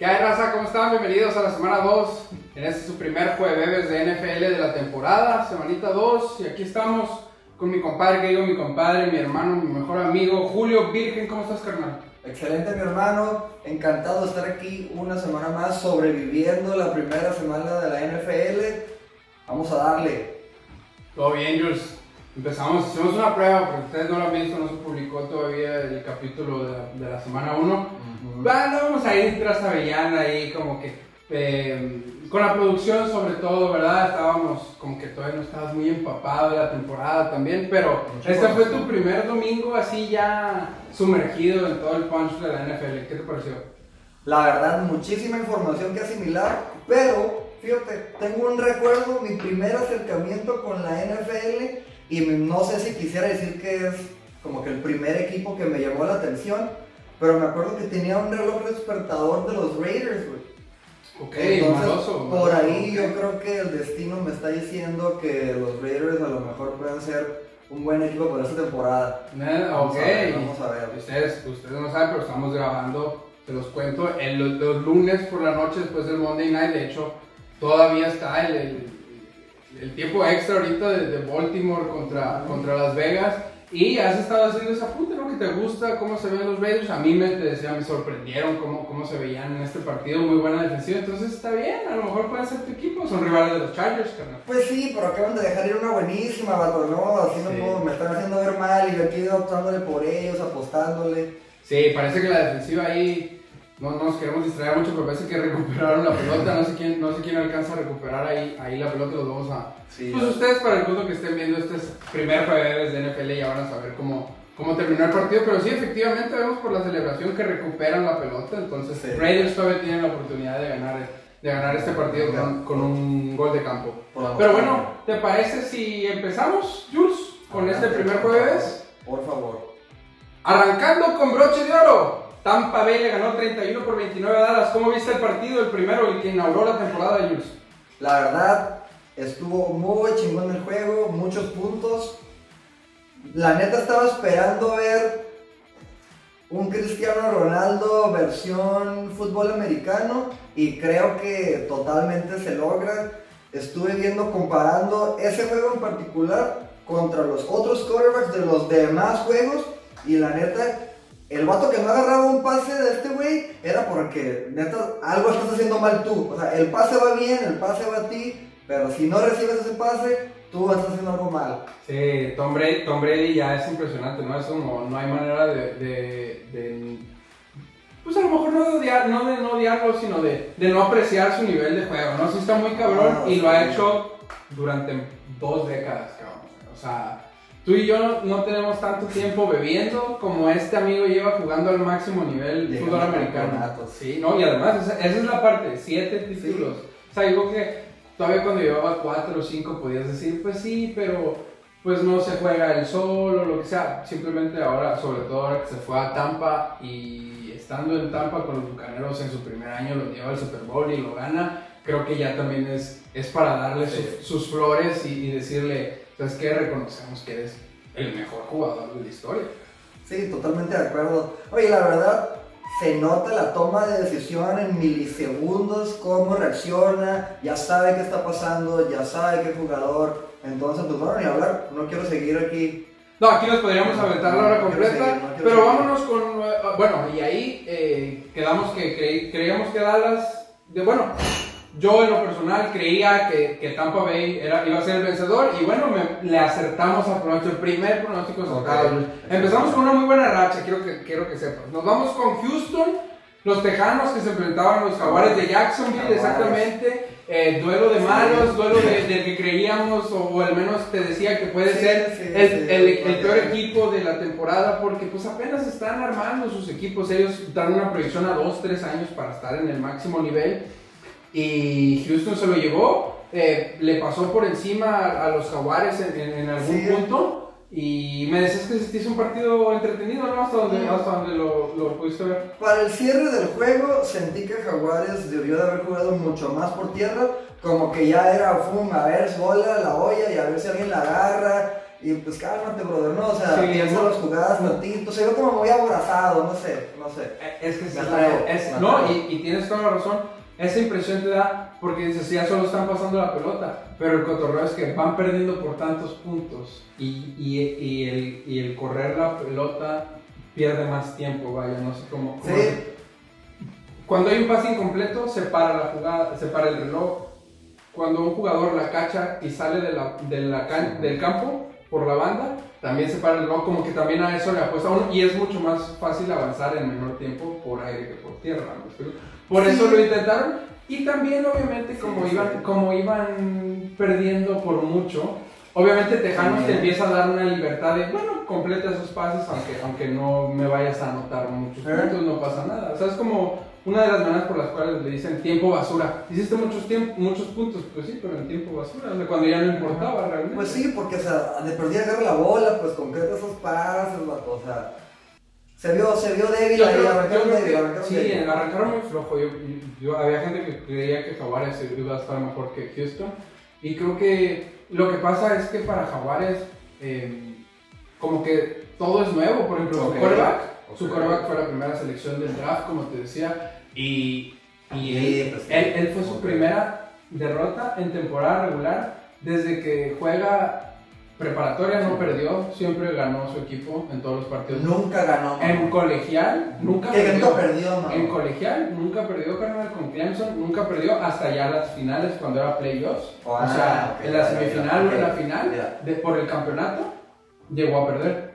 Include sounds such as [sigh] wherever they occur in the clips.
¿Qué hay, raza? ¿Cómo están? Bienvenidos a la semana 2. En este es su primer jueves de NFL de la temporada, semanita 2. Y aquí estamos con mi compadre, que digo mi compadre, mi hermano, mi mejor amigo, Julio Virgen. ¿Cómo estás, carnal? Excelente, mi hermano. Encantado de estar aquí una semana más sobreviviendo la primera semana de la NFL. Vamos a darle. Todo bien, Jules. Empezamos, hicimos una prueba, porque ustedes no lo han visto, no se publicó todavía el capítulo de la, de la semana 1. Vamos a ir tras Avellana ahí, como que eh, con la producción sobre todo, ¿verdad? Estábamos como que todavía no estabas muy empapado de la temporada también, pero Mucho este fue tu primer domingo así ya sumergido en todo el punch de la NFL. ¿Qué te pareció? La verdad, muchísima información que asimilar, pero fíjate, tengo un recuerdo, mi primer acercamiento con la NFL y no sé si quisiera decir que es como que el primer equipo que me llamó la atención, pero me acuerdo que tenía un reloj despertador de los Raiders, güey. Ok, Entonces, maloso. por maloso, ahí ok. yo creo que el destino me está diciendo que los Raiders a lo mejor pueden ser un buen equipo para esta temporada. Vamos ok. a ver, vamos a ver. Ustedes, ustedes no saben, pero estamos grabando, se los cuento, el, los, los lunes por la noche después del Monday Night. De hecho, todavía está el, el, el tiempo extra ahorita de, de Baltimore contra, contra Las Vegas. Y has estado haciendo ese apunte, ¿no? Que te gusta cómo se ven los Raiders. A mí me, te decía, me sorprendieron cómo, cómo se veían en este partido. Muy buena defensiva. Entonces está bien, a lo mejor pueden ser tu equipo. Son rivales de los Chargers, carnal. Pues sí, pero acaban de dejar ir una buenísima, vato, ¿no? Así no Sí. puedo- me están haciendo ver mal y yo aquí optándole por ellos, apostándole. Sí, parece que la defensiva ahí no, no nos queremos distraer mucho, pero parece que recuperaron la pelota. No sé quién, no sé quién alcanza a recuperar ahí, ahí la pelota. Los vamos a. Sí, Pues ustedes, para el punto que estén viendo este es primer jueves de NFL, ya van a saber cómo, cómo terminó el partido. Pero sí, efectivamente, vemos por la celebración que recuperan la pelota. Entonces, Sí. Raiders todavía tienen la oportunidad de ganar, de ganar este partido con, con un gol de campo. Pero bueno, ¿te parece si empezamos, Jules, con este primer jueves? Por favor. Arrancando con broche de oro, Tampa Bay le ganó 31 por 29 a Dallas. ¿Cómo viste el partido? El primero, el que inauguró la temporada de Jules. La verdad, estuvo muy chingón el juego, muchos puntos. La neta estaba esperando ver un Cristiano Ronaldo versión fútbol americano y creo que totalmente se logra. Estuve viendo, comparando ese juego en particular contra los otros quarterbacks de los demás juegos y la neta, el vato que no agarraba un pase de este güey era porque neta algo estás haciendo mal tú. O sea, el pase va bien, el pase va a ti, pero si no recibes ese pase, tú estás haciendo algo mal. Sí, Tom Brady, Tom Brady ya es impresionante, ¿no? Es como, no hay manera de, de- de- pues a lo mejor no de odiar, no de no odiarlo, sino de, de no apreciar su nivel de juego, ¿no? Sí está muy cabrón Ah, y sí. lo ha hecho durante dos décadas, cabrón. O sea, tú y yo no, no tenemos tanto tiempo bebiendo como este amigo lleva jugando al máximo nivel de Llegando fútbol americano. Sí, no, y además, esa, esa es la parte, siete títulos. O sea, digo que todavía cuando llevaba cuatro o cinco podías decir, pues sí, pero pues no se juega el solo, lo que sea. Simplemente ahora, sobre todo ahora que se fue a Tampa y estando en Tampa con los Bucaneros en su primer año, lo lleva al Super Bowl y lo gana, creo que ya también es, es para darle Sí. sus- sus flores y, y decirle, ¿sabes qué? Reconocemos que eres el mejor jugador de la historia. Sí, totalmente de acuerdo. Oye, la verdad, se nota la toma de decisión en milisegundos, cómo reacciona, ya sabe qué está pasando, ya sabe qué jugador. Entonces, pues bueno, ni hablar, no quiero seguir aquí. No, aquí nos podríamos aventar la hora No completa, seguir, no pero seguir. vámonos con, eh, bueno, y ahí eh, quedamos que creí- creíamos que Dallas, de, bueno, yo en lo personal creía que, que Tampa Bay era, iba a ser el vencedor y bueno, me- le acertamos al pronóstico, el primer pronóstico acertado. Empezamos con una muy buena racha, quiero que, quiero que sepas. Nos vamos con Houston, los Tejanos que se enfrentaban a los Jaguares de Jacksonville, exactamente. eh, duelo de malos, duelo de- del que creíamos, o, o al menos te decía que puede Sí, ser sí, el, sí, el- sí, el sí. peor equipo de la temporada porque pues apenas están armando sus equipos. Ellos dan una proyección a 2, 3 años para estar en el máximo nivel. Y Houston se lo llevó, eh, le pasó por encima a, a los Jaguares en, en- en algún Sí. punto. Y me decías que te hizo un partido entretenido, ¿no? Hasta donde, Mm. hasta donde lo, lo pudiste ver. Para el cierre del juego, sentí que Jaguares debió de haber jugado mucho más por tierra, como que ya era, fum, a ver, bola la olla y a ver si alguien la agarra. Y pues cálmate, brother, ¿no? O sea, Sí, piensa no. las jugadas tantito. Se ve como muy aborazado, no sé, no sé. Eh, Es que sí, es- no, atrevo. y, y tienes toda la razón. Esa impresión te da porque dices, ya solo están pasando la pelota, pero el cotorreo es que van perdiendo por tantos puntos y, y, y el, y el correr la pelota pierde más tiempo, vaya, no sé cómo. cómo Sí. Cuando hay un pase incompleto, se para la jugada, se para el reloj. Cuando un jugador la cacha y sale de la, de la can- del campo por la banda, también se para el reloj, como que también a eso le apuesta uno y es mucho más fácil avanzar en menor tiempo por aire que por tierra. ¿me Por eso lo intentaron y también obviamente como, Sí, iban, como iban perdiendo por mucho, obviamente Tejanos te empieza a dar una libertad de, bueno, completa esos pases aunque, aunque no me vayas a anotar muchos ¿Eh? puntos, no pasa nada. O sea, es como una de las maneras por las cuales le dicen tiempo basura. Hiciste muchos, muchos puntos, pues sí, pero en tiempo basura, o sea, cuando ya no importaba realmente. Pues sí, porque, o sea, de perdida agarra la bola, pues concreta esos pases, o sea. Se vio, se vio débil Yo ahí, creo, yo arrancaron creo débil, que arrancaron sí, débil. arrancaron muy flojo. Yo, yo- había gente que creía que Jaguares iba a estar mejor que Houston. Y creo que lo que pasa es que para Jaguares, eh, como que todo es nuevo. Por ejemplo, Ok, su quarterback, su ok. quarterback fue la primera selección del draft, como te decía. Y, y Sí, él, pues sí. él, él fue su primera derrota en temporada regular. Desde que juega preparatoria no perdió, siempre ganó su equipo en todos los partidos. Nunca ganó. En colegial nunca Que perdió. perdió, mamá. En colegial nunca perdió carnal con Clemson, nunca perdió hasta ya las finales cuando era playoffs. Ah, o sea, ok, en la semifinal o en la final de, por el campeonato llegó a perder.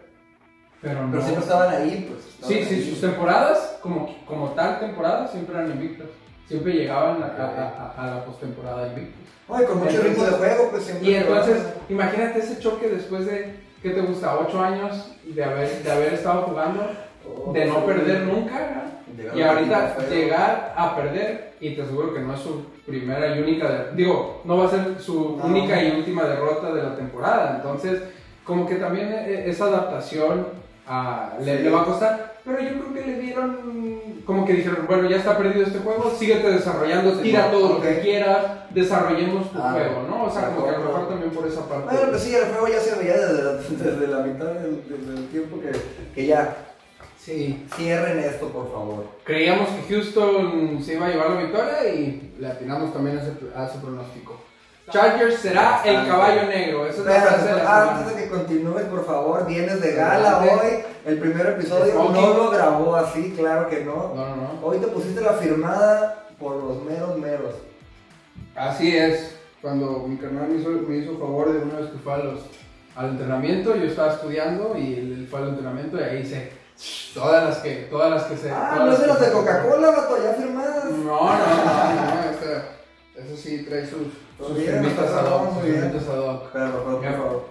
Pero no. Pero siempre estaban ahí, pues. estaban sí, sí, sus temporadas, como, como tal temporada, siempre eran invictas. Siempre llegaban a, a- a- a la postemporada invictos. Oye, con mucho ritmo de juego, pues siempre. Y entonces, imagínate ese choque después de, ¿qué te gusta? ¿Ocho años de haber, de haber estado jugando? Oh, de no perder nunca, Y a ahorita llegar a perder, y te aseguro que no es su primera y única, de- digo, no va a ser su No. única y última derrota de la temporada. Entonces, como que también e- esa adaptación ah, le, Sí. le va a costar. Pero yo creo que le dieron, como que dijeron, bueno, ya está perdido este juego, síguete desarrollando, tira no, todo lo que quieras, desarrollemos tu Ah, juego, ¿no? O sea, como que a lo mejor también por esa parte. Bueno, pues sí, el juego ya se veía desde la, [laughs] desde la mitad del, del tiempo que, que ya Sí. cierren esto, por favor. Creíamos que Houston se iba a llevar la victoria y le atinamos también a ese, a ese pronóstico. Chargers será el caballo negro. Esa es la frase de la semana. antes de que continúes, por favor, vienes de gala hoy. El primer episodio no lo grabó así, claro que no. No, no, no. Hoy te pusiste la firmada por los meros meros. Así es. Cuando mi carnal me hizo, me hizo favor de una vez que fue a los, al entrenamiento, yo estaba estudiando y él, fue al entrenamiento y ahí hice todas las que, todas las que se. Ah, no de las de Coca-Cola, vato, ya firmadas. No, no, no, no, esta- eso sí trae sus, Pero, pero, por favor.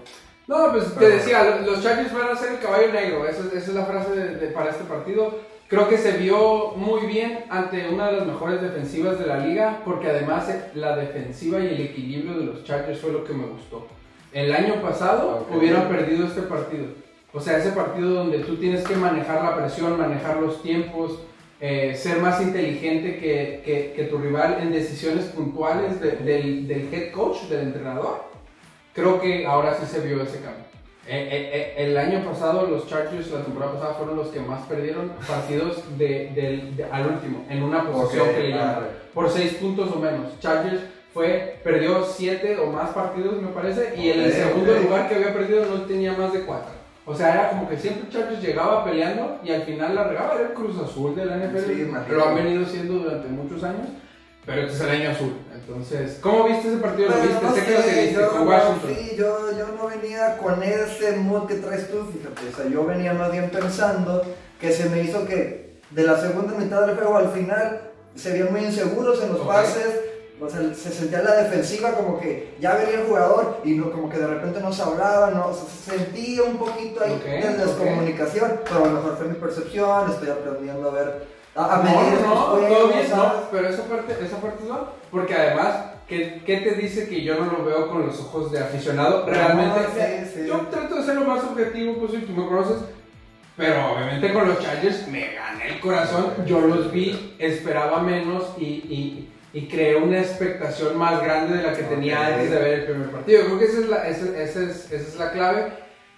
No, pues te Pero- decía, lo- los Chargers van a ser el caballo negro, esa, esa es la frase de- de- para este partido. Creo que se vio muy bien ante una de las mejores defensivas de la liga, porque además eh, la defensiva y el equilibrio de los Chargers fue lo que me gustó. El año pasado Ok. hubieran perdido este partido. O sea, ese partido donde tú tienes que manejar la presión, manejar los tiempos, eh, ser más inteligente que, que- que tu rival en decisiones puntuales de- del, del head coach, del entrenador. Creo que ahora sí se vio ese cambio. Eh, eh, el año pasado los Chargers, la temporada pasada, fueron los que más perdieron partidos de, del- de- al último, en una posición que le llaman, arre. por seis puntos o menos. Chargers fue, perdió siete o más partidos, me parece, y en el segundo lugar que había perdido no tenía más de cuatro. O sea, era como que siempre Chargers llegaba peleando y al final la regaba. Era el Cruz Azul de la NFL. Sí, lo han venido siendo durante muchos años. Pero este es el año azul. Entonces, ¿cómo viste ese partido? ¿Lo viste? no sé que lo seguiste yo, con no, Washington. sí, yo, yo no venía con ese mood que traes tú, fíjate. O sea, yo venía más bien pensando que se me hizo que de la segunda mitad del juego al final se veían muy inseguros en los pases. O sea, se sentía la defensiva como que ya venía el jugador y no, como que de repente no se hablaba, no, se sentía un poquito ahí Ok, de descomunicación, pero a lo mejor fue mi percepción, estoy aprendiendo a ver, a, a medir no, no, juegos, todo bien, no, pero esa parte, esa parte no, porque además, ¿qué, ¿qué te dice que yo no lo veo con los ojos de aficionado? Realmente, No, sí, sí. yo trato de ser lo más objetivo posible, tú me conoces, pero obviamente con los Chargers me gané el corazón, yo los vi, esperaba menos y, y, y creé una expectación más grande de la que tenía Ok. antes de ver el primer partido. Creo que esa es la, esa, esa es, esa es la clave.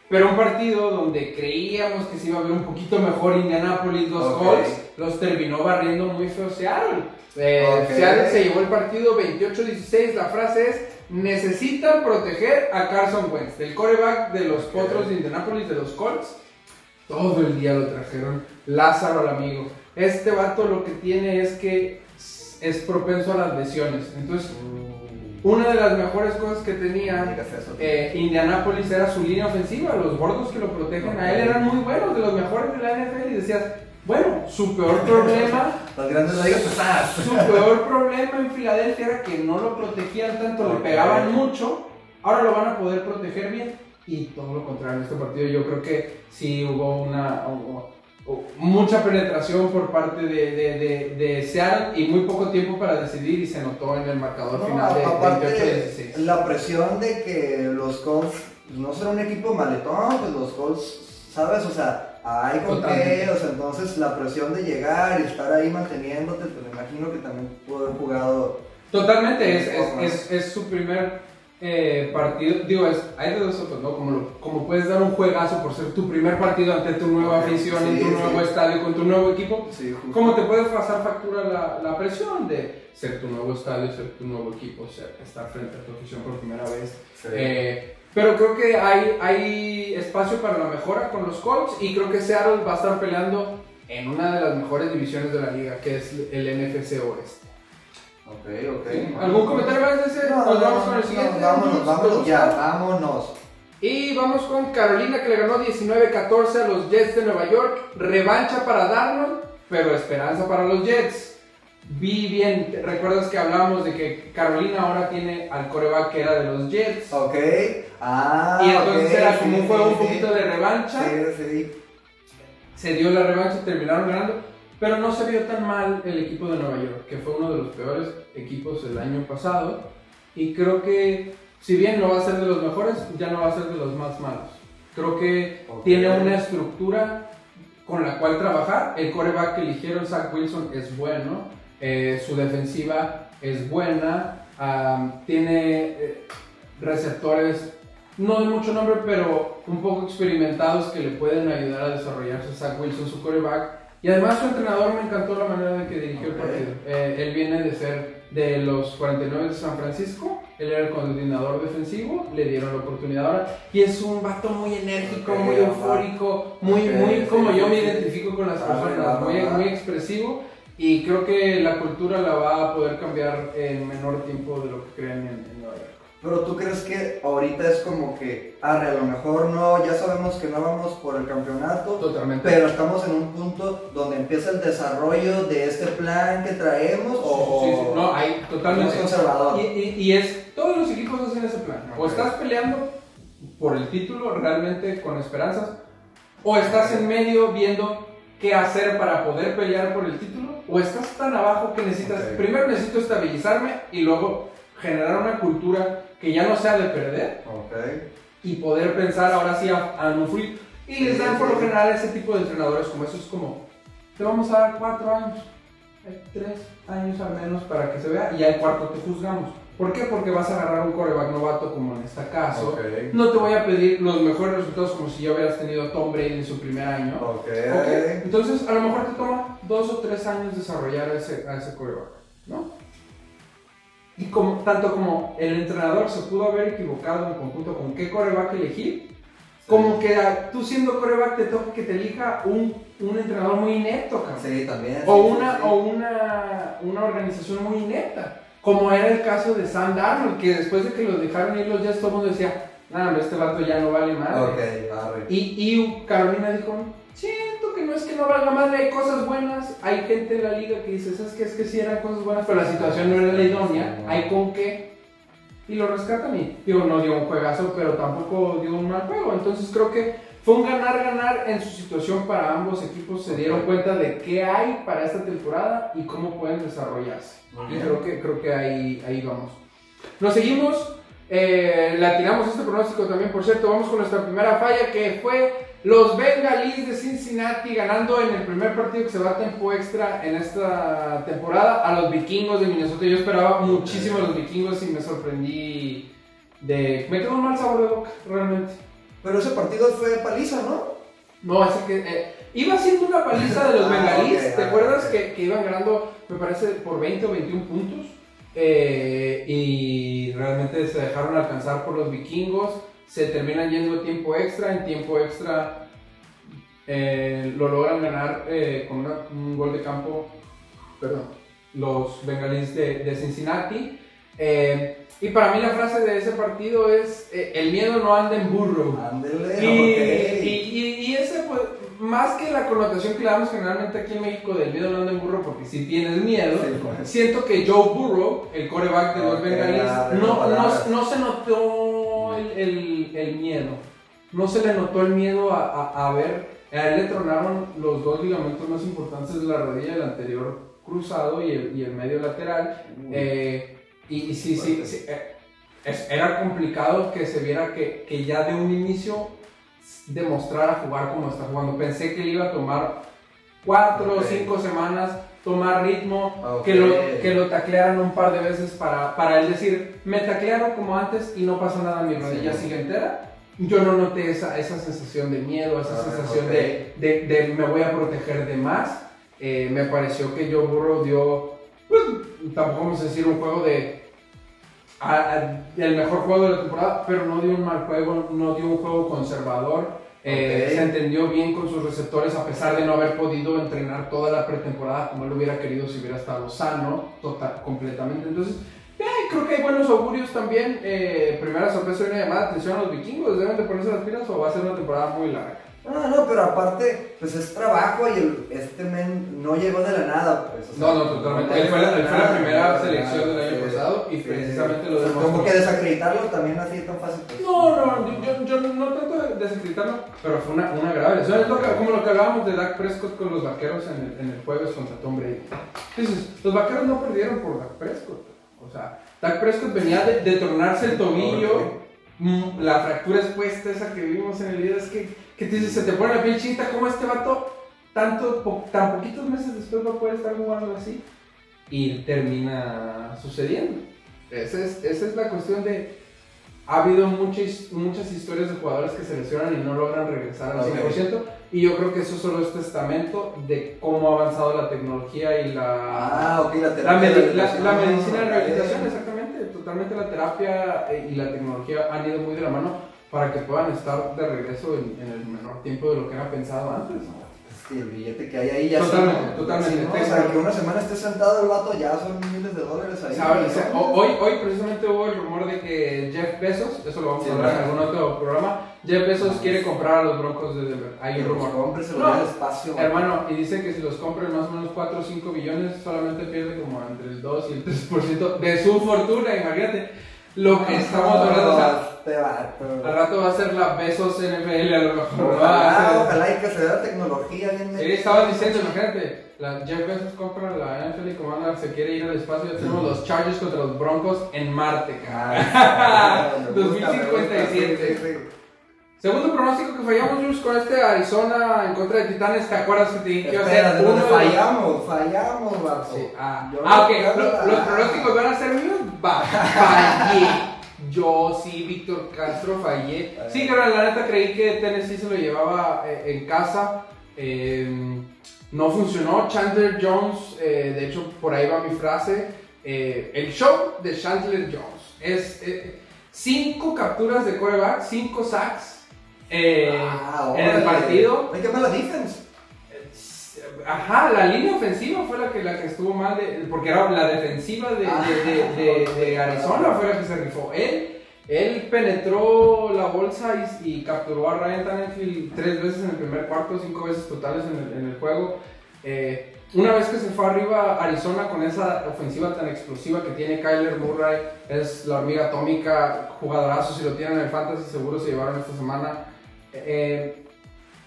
Pero un partido donde creíamos que se iba a ver un poquito mejor Indianapolis, los Ok. Colts, los terminó barriendo muy feo Seattle. Eh. Seattle se llevó el partido 28-16. La frase es: necesitan proteger a Carson Wentz, el coreback de los. Potros de Indianapolis, de los Colts. Todo el día lo trajeron. Lázaro al amigo. Este vato lo que tiene es que es propenso a las lesiones. Entonces, una de las mejores cosas que tenía eh, Indianapolis era su línea ofensiva. Los gordos que lo protegen a él eran muy buenos, de los mejores de la NFL. Y decías, bueno, su peor [laughs] problema, Las grandes ligas pesadas. su peor problema en Filadelfia era que no lo protegían tanto, le Ok. pegaban mucho. Ahora lo van a poder proteger bien. Y todo lo contrario en este partido, yo creo que sí hubo una. hubo mucha penetración por parte de, de, de, de Seattle y muy poco tiempo para decidir y se notó en el marcador No, final de aparte, 28-16. la presión de que los Colts pues, no son un equipo maletón, pues los Colts, ¿sabes? O sea, hay con qué, o sea, entonces la presión de llegar y estar ahí manteniéndote, pues me imagino que también pudo haber jugado. Totalmente, es, es, es, es su primer eh, partido. Digo, es, hay de dos sopas, ¿no? Como, lo- como puedes dar un juegazo por ser tu primer partido ante tu nueva afición, en sí, tu sí. nuevo estadio, con tu nuevo equipo. Sí. ¿Cómo te puede pasar factura la, la presión de ser tu nuevo estadio, ser tu nuevo equipo, ser, estar frente a tu afición por primera vez? Eh, pero creo que hay, hay espacio para la mejora con los Colts y creo que Seattle va a estar peleando en una de las mejores divisiones de la liga, que es el NFC Oeste. Ok, ok. Sí. ¿Algún comentario más de ese? No, Nos no, vamos no, con el no, siguiente. vámonos, ¿Te vámonos ya, vámonos. Y vamos con Carolina que le ganó 19-14 a los Jets de Nueva York. Revancha para Darnold, pero esperanza para los Jets. Vi bien, ¿te ¿recuerdas que hablábamos de que Carolina ahora tiene al coreback que era de los Jets? Ok. Ah, y entonces era como sí, un juego sí, un poquito sí. de revancha. Sí, sí. Se dio la revancha, terminaron ganando. Pero no se vio tan mal el equipo de Nueva York, que fue uno de los peores equipos el año pasado. Y creo que, si bien no va a ser de los mejores, ya no va a ser de los más malos. Creo que Ok. tiene una estructura con la cual trabajar. El coreback que eligieron, Zach Wilson, es bueno. Eh, su defensiva es buena. am, tiene eh, receptores, no de mucho nombre, pero un poco experimentados que le pueden ayudar a desarrollarse. Zach Wilson, su coreback. Y además su entrenador me encantó la manera de que dirigió el partido. Eh, él viene de ser de los 49 de San Francisco, él era el coordinador defensivo, le dieron la oportunidad ahora y es un vato muy enérgico, muy eufórico, muy, muy sí, como sí, yo me identifico con las Va, personas, muy, muy expresivo y creo que la cultura la va a poder cambiar en menor tiempo de lo que creen en, en Nueva York. Pero tú crees que ahorita es como que, arre, a lo mejor no, ya sabemos que no vamos por el campeonato, Totalmente. pero estamos en un punto donde empieza el desarrollo de este plan que traemos o Sí, sí, no, hay totalmente. Conservador. Y, y- y es, todos los equipos hacen ese plan. O estás peleando por el título realmente con esperanzas, o estás en medio viendo qué hacer para poder pelear por el título, o estás tan abajo que necesitas, primero necesito estabilizarme y luego generar una cultura que ya no sea de perder y poder pensar ahora sí a, a no. Y les dan por lo general ese tipo de entrenadores como eso es como, te vamos a dar cuatro años, hay tres años al menos para que se vea y al cuarto te juzgamos. ¿Por qué? Porque vas a agarrar un coreback novato como en este caso. No te voy a pedir los mejores resultados como si ya hubieras tenido a Tom Brady en su primer año. Entonces, a lo mejor te toma dos o tres años desarrollar ese, a ese coreback, ¿no? Y como, tanto como el entrenador se pudo haber equivocado en conjunto con qué coreback elegir, como que tú siendo coreback te toca que te elija un, un entrenador muy inepto, cabrón. Sí, también. O, sí, sí, una, sí. o una, una organización muy inepta, como era el caso de Sam Darnold, que después de que lo dejaron ir los Jets, todo el mundo decía, nada, este vato ya no vale arre. Y, y Carolina dijo, no es que no valga madre, hay cosas buenas, hay gente en la liga que dice, ¿sabes qué? Es que sí eran cosas buenas, pero la situación no era la idónea, hay con qué. Y lo rescatan y, digo, no dio un juegazo, pero tampoco dio un mal juego. Entonces creo que fue un ganar-ganar en su situación para ambos equipos, se dieron cuenta de qué hay para esta temporada y cómo pueden desarrollarse. Y creo que, creo que ahí, ahí vamos. Nos seguimos, eh, le atinamos este pronóstico también, por cierto, vamos con nuestra primera falla que fue los Bengalís de Cincinnati ganando en el primer partido que se va a tiempo extra en esta temporada a los vikingos de Minnesota. Yo esperaba muchísimo a los vikingos y me sorprendí de... Me quedó un mal sabor de boca, realmente. Pero ese partido fue paliza, ¿no? No, ese que. eh, iba siendo una paliza de los [laughs] Ah, bengalíes. ok, ¿Te ah, acuerdas que iban ganando, me parece, por 20 o 21 puntos? Eh, y realmente se dejaron alcanzar por los vikingos. Se terminan yendo a tiempo extra. En tiempo extra eh, lo logran ganar eh, con una- un gol de campo. Perdón, los bengalíes de, de Cincinnati. Eh, y para mí la frase de ese partido es: El miedo no anda en burro. Ándele, Y, ok. y, y- y ese, pues, más que la connotación que le damos generalmente aquí en México del miedo no anda en burro, porque si tienes miedo, Sí, pues. siento que Joe Burrow, el coreback de los Ok, bengalíes, no, no se notó el, miedo. No se le notó el miedo a, a- a ver. A él le tronaron los dos ligamentos más importantes de la rodilla, el anterior cruzado y el, y el medio lateral. Eh, y, y sí, sí, sí, eh, es- era complicado que se viera que, que ya de un inicio demostrara jugar como está jugando. Pensé que le iba a tomar cuatro o cinco semanas, tomar ritmo, Ok. que, lo, que lo taclearan un par de veces para, para él decir, me taclearon como antes y no pasa nada, mi rodilla Sí. sigue entera. Yo no noté esa, esa sensación de miedo, esa Ah, sensación ok. de, de, de me voy a proteger de más. Eh, me pareció que Joe Burrow dio, pues, tampoco vamos a decir un juego de a- a- el mejor juego de la temporada, pero no dio un mal juego, no dio un juego conservador. Eh. Se entendió bien con sus receptores a pesar de no haber podido entrenar toda la pretemporada como él hubiera querido si hubiera estado sano total, completamente. Entonces, eh, creo que hay buenos augurios también. Eh, primera sorpresa y una llamada atención a los vikingos. ¿Deben de ponerse las pilas o va a ser una temporada muy larga? No, no, pero aparte, pues es trabajo y el- este men no llegó de la nada, pues. o sea, No, no, totalmente. no Él fue la, llegó de él fue la nada, primera selección no, del año sí, pasado y sí. precisamente lo demostró. Como que desacreditarlo también así tan fácil. pues. No, no, yo, yo no trato de desacreditarlo, pero fue una, una grave lesión. Es lo que- como lo que hablábamos de Dak Prescott con los vaqueros en el, en el jueves contra Tom Brady. Entonces, los vaqueros no perdieron por Dak Prescott. O sea, Dak Prescott venía de, de tornarse el tobillo, mm, la fractura expuesta, esa que vimos en el video, es que, que te dices, se te pone la piel chinta, ¿cómo este vato tanto, po- tan poquitos meses después va a poder estar jugando así? Y termina sucediendo. Esa es, esa es la cuestión de ha habido muchas, muchas historias de jugadores que se lesionan y no logran regresar al Ok. 100%. Y yo creo que eso solo es testamento de cómo ha avanzado la tecnología y la, Ah, ok, la la, terapia. medi- de la- la medicina de Ok. rehabilitación, exactamente. Totalmente la terapia eh, y la tecnología han ido muy de la mano para que puedan estar de regreso en, en el menor tiempo de lo que era pensado antes. Es que el billete que hay ahí ya Totalmente, sí, ¿no? totalmente. Sí, ¿no? O sea, que una semana esté sentado el vato ya son miles de dólares ahí. Hoy, hoy precisamente hubo el rumor de que Jeff Bezos, eso lo vamos Sí, a hablar en algún otro programa, Jeff Bezos quiere comprar a los Broncos de Denver. Hay un rumor. compre, se No, espacio. Hermano, y dice que si los compran más o menos 4 o 5 billones, solamente pierde como entre el 2 y el 3% de su fortuna, imagínate. Lo que estamos hablando, o sea, Este vato. al rato va a ser la Bezos NFL, a lo mejor. va Ojalá, a ser- ojalá y que se vea tecnología bien Sí, metida. estaba diciendo, imagínate, la Jeff Bezos compra la NFL y como se quiere ir al espacio, ya tenemos los Chargers contra los Broncos en Marte, cabrón. Ah, sí, me gusta, me gusta, 2057. sí, sí, sí. Segundo pronóstico que fallamos, Jules, con este Arizona en contra de Titanes, ¿te acuerdas que te dije que iba a ser uno los- fallamos, fallamos, vato. Sí, ah, ah, ok, quiero lo- nada. los pronósticos van a ser míos, va, fallé. Yo sí, Víctor Castro, fallé. Sí, claro, la neta creí que Tennessee se lo llevaba eh, en casa. eh, no funcionó. Chandler Jones, eh, de hecho, por ahí va mi frase. eh, el show de Chandler Jones es eh, cinco capturas de coreback, cinco sacks Ah, en el partido. Hay que ver la defense. Ajá, la línea ofensiva fue la que, la que estuvo mal, de- porque era la defensiva de, Ah, de- de- de [laughs] Arizona fue la que se rifó. Él, él penetró la bolsa y, y capturó a Ryan Tannehill tres veces en el primer cuarto, cinco veces totales en el, en el juego. Eh, una vez que se fue arriba Arizona con esa ofensiva tan explosiva que tiene Kyler Murray, es la hormiga atómica, jugadorazo, si lo tienen en el fantasy seguro se llevaron esta semana. Eh,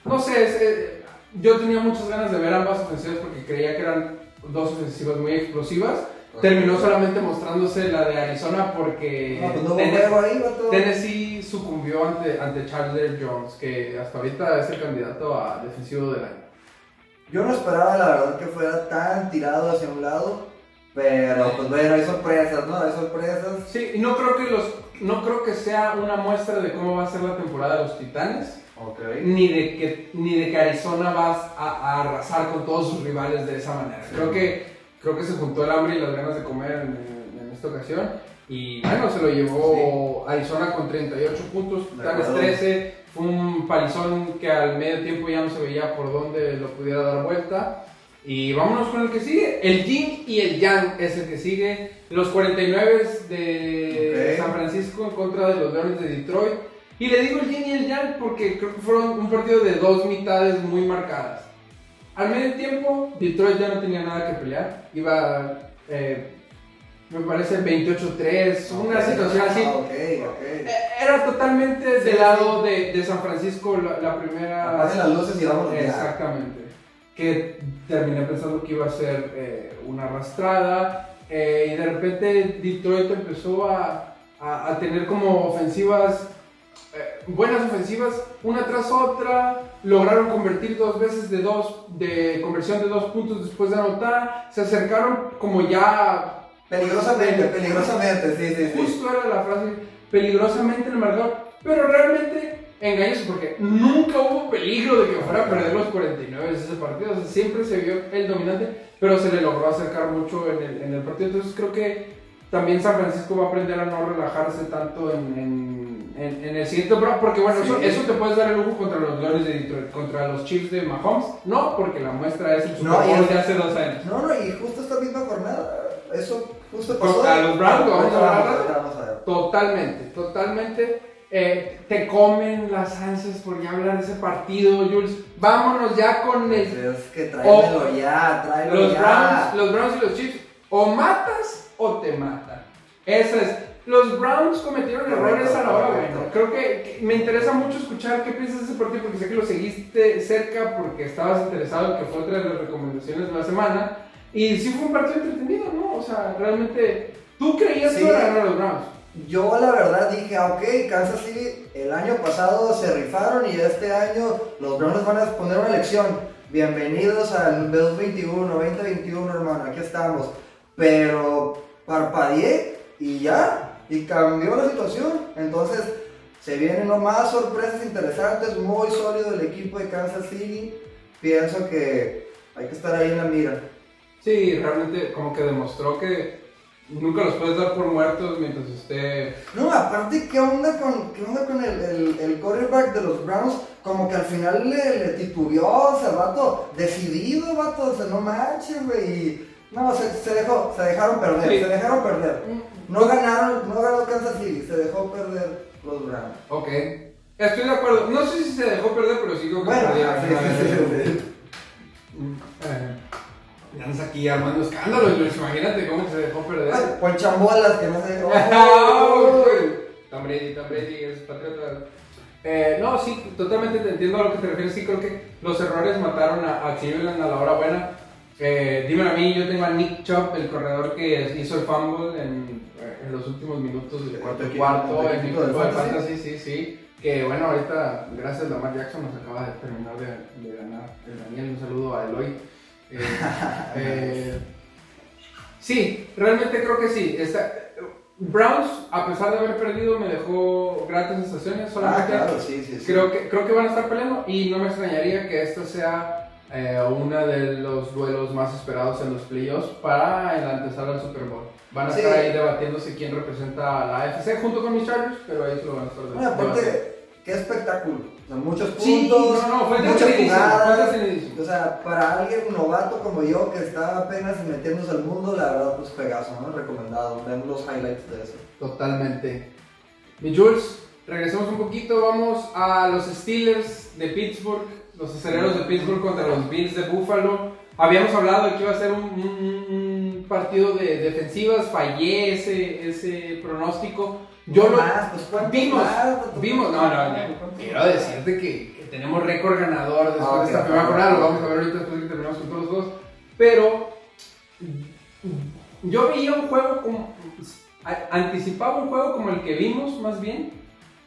no sé, es, eh, yo tenía muchas ganas de ver ambas ofensivas porque creía que eran dos ofensivas muy explosivas. Terminó solamente mostrándose la de Arizona porque No, pues no hubo Tenne- juego ahí, vato. Tennessee sucumbió ante, ante Chandler Jones, que hasta ahorita es el candidato a defensivo del año. Yo no esperaba, la verdad, que fuera tan tirado hacia un lado. Pero, pues bueno, hay sorpresas, ¿no? Hay sorpresas. Sí, y no creo que los no creo que sea una muestra de cómo va a ser la temporada de los Titanes. Ni de, que, ni de que Arizona va a, a arrasar con todos sus rivales de esa manera. Creo que, creo que se juntó el hambre y las ganas de comer en, en- en esta ocasión. Y bueno, se lo llevó Arizona con 38 puntos, acuerdo. 13. Fue un palizón que al medio tiempo ya no se veía por dónde lo pudiera dar vuelta. Y vámonos con el que sigue. El Yin y el Yang es el que sigue. Los 49 de. San Francisco en contra de los Leones de Detroit. Y le digo el Yin y el Yang porque creo que fueron un partido de dos mitades muy marcadas. Al medio tiempo, Detroit ya no tenía nada que pelear. Iba, eh, me parece, 28-3, una situación así. Ah, ok, ok. Eh, Era totalmente del lado de, de San Francisco la, la primera. Apaguen las luces y ya. Exactamente. Que terminé pensando que iba a ser eh, una arrastrada. eh, y de repente Detroit empezó a, a- a tener como ofensivas, eh, buenas ofensivas, una tras otra. Lograron convertir dos veces de dos, de conversión de dos puntos después de anotar. Se acercaron como ya Peligrosamente, peligrosamente, sí, sí, sí. Justo era la frase, peligrosamente en el marcador, pero realmente engañoso porque nunca hubo peligro de que fuera a perder los 49 ese partido, o sea, siempre se vio el dominante, pero se le logró acercar mucho en el, en el partido, entonces creo que también San Francisco va a aprender a no relajarse tanto en, en, en- en el siguiente temporada, porque bueno, eso, Sí. eso te puedes dar el lujo contra los Leones de Detroit, contra los Chiefs de Mahomes, no, porque la muestra es el Super No, Bowl de hace dos años. No, no, y justo esta misma jornada, eso justo pasó. Contra los Browns, vamos a vamos a ver. Totalmente, totalmente. Eh, te comen las ansias por ya hablar de ese partido, Jules. Vámonos ya con el, Es que tráemelo ya, tráemelo los, ya. Browns, los Browns y los Chiefs. O matas o te matan. Esa es. Los Browns cometieron errores a la hora buena. Creo que, me interesa mucho escuchar qué piensas de ese partido porque sé que lo seguiste cerca porque estabas interesado que fue otra de las recomendaciones de la semana. Y sí fue un partido entretenido, ¿no? O sea, realmente, ¿tú creías Sí. que iban a ganar los Browns? Yo la verdad dije, ah, ok, Kansas City el año pasado se rifaron y este año los Browns van a poner una lección. Bienvenidos al 2021, 2021 hermano, aquí estamos. Pero parpadeé y ya, y cambió la situación. Entonces se vienen más sorpresas interesantes, muy sólido el equipo de Kansas City. Pienso que hay que estar ahí en la mira. Sí, realmente como que demostró que nunca los puedes dar por muertos mientras esté... No, aparte, ¿qué onda con, qué onda con el, el, el quarterback de los Browns? Como que al final le, le titubeó hace rato, decidido, vato, o sea, no manches, güey. y- No, se, se dejó, se dejaron perder, Sí. se dejaron perder. No ganaron, no ganó Kansas City, se dejó perder los Browns. Ok. Estoy de acuerdo. No sé si se dejó perder, pero sí creo que Bueno, sí, sí, sí, sí. Eh, ya andas aquí armando escándalos, Luis. Imagínate cómo se dejó perder. Ay, Con chambolas que no sé. [laughs] Oh, Tom Brady, Tom Brady es patriota. Eh, no, sí, totalmente te entiendo a lo que te refieres. Sí, creo que los errores mataron a, a Cleveland a la hora buena. Eh, dímelo a mí, yo tengo a Nick Chubb, el corredor que hizo el fumble en, en los últimos minutos del ¿De cuarto tu cuarto, mi equipo de fantasy? sí, sí. Que bueno, ahorita, gracias a Lamar Jackson, nos acaba de terminar de, de ganar el Daniel. Un saludo a Eloy. Eh, [laughs] eh, Sí, realmente creo que sí. Está- Browns, a pesar de haber perdido, me dejó gratas sensaciones. Ah, Solamente claro, sí, sí, sí. creo, que, creo que van a estar peleando y no me extrañaría que esta sea eh, uno de los duelos más esperados en los playoffs para el antesala al Super Bowl. Van a Sí. estar ahí debatiéndose quién representa a la AFC junto con mis Chargers, pero ahí se lo van a estar Bueno, debatiendo. aparte, qué espectáculo. O sea, muchos puntos, Sí, no, no, fue muchas fue jugadas. entretenidísimo. O sea, para alguien novato como yo que está apenas metiéndose al mundo, la verdad, pues Pegaso, ¿no? Recomendado. Ven los highlights de eso. Totalmente. Mi Jules, regresemos un poquito, vamos a los Steelers de Pittsburgh, los aceleros de Pittsburgh contra los Bills de Buffalo. Habíamos hablado de que iba a ser un, un- un partido de defensivas, fallé ese, ese pronóstico. Yo No lo más, pues, ¿cuántos vimos, más? vimos, no, no, no, quiero decirte que, que tenemos récord ganador después Ah, de esta primera jornada, lo vamos a ver ahorita después de que terminamos con todos los juegos, pero yo veía un juego como, anticipaba un juego como el que vimos más bien,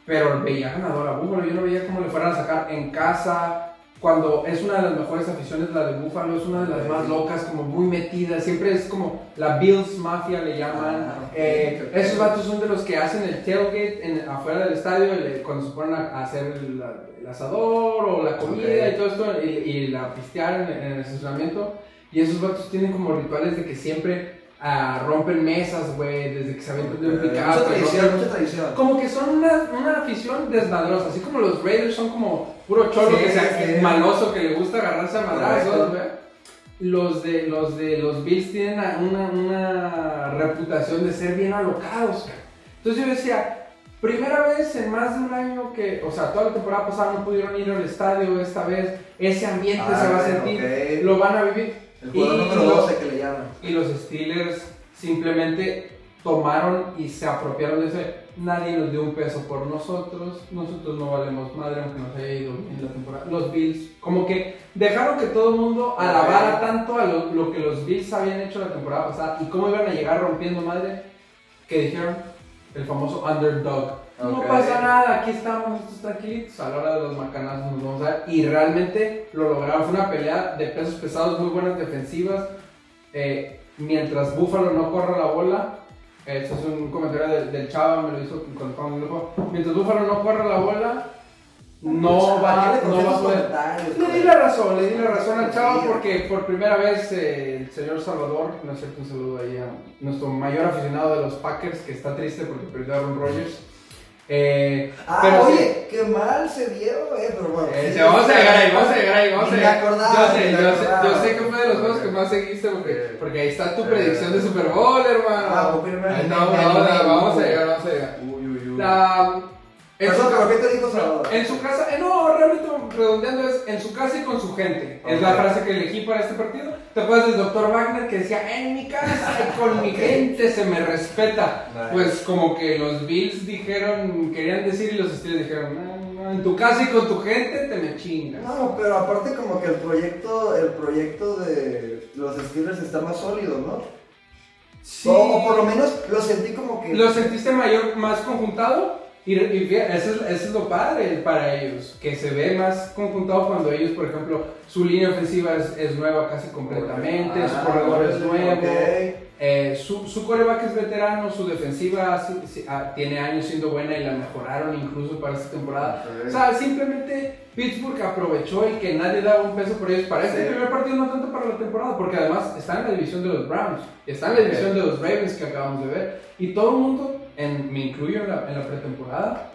pero veía ganador a Buffalo, yo no veía cómo le fueran a sacar en casa, cuando es una de las mejores aficiones, la de Buffalo, es una de las más locas, como muy metida, siempre es como la Bills Mafia le llaman. Ah, Eh, esos vatos son de los que hacen el tailgate en- afuera del estadio le- cuando se ponen a, hacer el, el asador o la comida Ok. y todo esto y, y la pistear en, en el estacionamiento. Y esos vatos tienen como rituales de que siempre ah, rompen mesas, güey, desde que se avientan de un pickup. mucha tradición, rompen- mucha tradición. como que son una, una afición desmadrosa, así como los Raiders son como puro cholo Sí, que sea sí. maloso que le gusta agarrarse a madrazos, güey. Los de, los de los Bills tienen una, una reputación de ser bien alocados, cara. Entonces yo decía, primera vez en más de un año que, o sea, toda la temporada pasada no pudieron ir al estadio, esta vez ese ambiente Ah, se va a sentir, ok. lo van a vivir. El jugador Y número los- 12 que le llaman. y los Steelers simplemente tomaron y se apropiaron de ese. Nadie nos dio un peso por nosotros. Nosotros no valemos madre aunque nos haya ido bien la temporada. Los Bills, como que dejaron que todo el mundo alabara tanto a lo, lo que los Bills habían hecho la temporada pasada y cómo iban a llegar rompiendo madre que dijeron el famoso underdog. No pasa nada, aquí estamos estos tranquilitos. A la hora de los macanazos nos vamos a ver. Y realmente lo lograron. Fue una pelea de pesos pesados, muy buenas defensivas. Eh, mientras Buffalo no corra la bola, eso es un comentario del, del Chava, me lo hizo en el juego. Mientras Buffalo no corra la bola, no va, Dile no con va a esos poder. Le di pues. la razón, le di la razón al Chava porque por primera vez eh, el señor Salvador, no es cierto, un saludo ahí a nuestro mayor aficionado de los Packers que está triste porque perdió a Aaron Rodgers. Eh, Ah, pero sí. oye, qué mal se vio, eh, pero bueno. Eh, vamos a llegar ahí, vamos a llegar ahí, vamos a llegar. acordaba, yo sé, yo sé, yo sé que fue de los juegos que más seguiste porque, porque ahí está tu predicción de Super Bowl, hermano. Ah, está, vamos, a- vamos a llegar, vamos a llegar. Uy, uy, uy. La, en, su Perdón, ca- pero ¿qué te dijo Salvador? en su casa, eh, no, realmente redondeando es en su casa y con su gente. Es la frase que elegí para este partido. ¿Te acuerdas del doctor Wagner que decía, en mi casa y con mi [laughs] gente se me respeta? Nice. Pues como que los Bills dijeron, querían decir y los Steelers dijeron, no, no, en tu casa y con tu gente te me chingas. No, pero aparte como que el proyecto, el proyecto de los Steelers está más sólido, ¿no? Sí. O, o por lo menos lo sentí como que... ¿Lo sentiste mayor, más conjuntado? Y, y fíjate, eso, es, eso es lo padre para ellos, que se ve más conjuntado cuando ellos, por ejemplo, su línea ofensiva es, es nueva casi completamente, su Ah, corredor es nuevo, eh, su, su coreback es veterano, su defensiva ah, tiene años siendo buena y la mejoraron incluso para esta temporada. Ok. O sea, simplemente Pittsburgh aprovechó y que nadie daba un peso por ellos para este Sí. primer partido, no tanto para la temporada, porque además están en la división de los Browns, están en la división de los Ravens que acabamos de ver, y todo el mundo, en, me incluyo en la, en la pretemporada,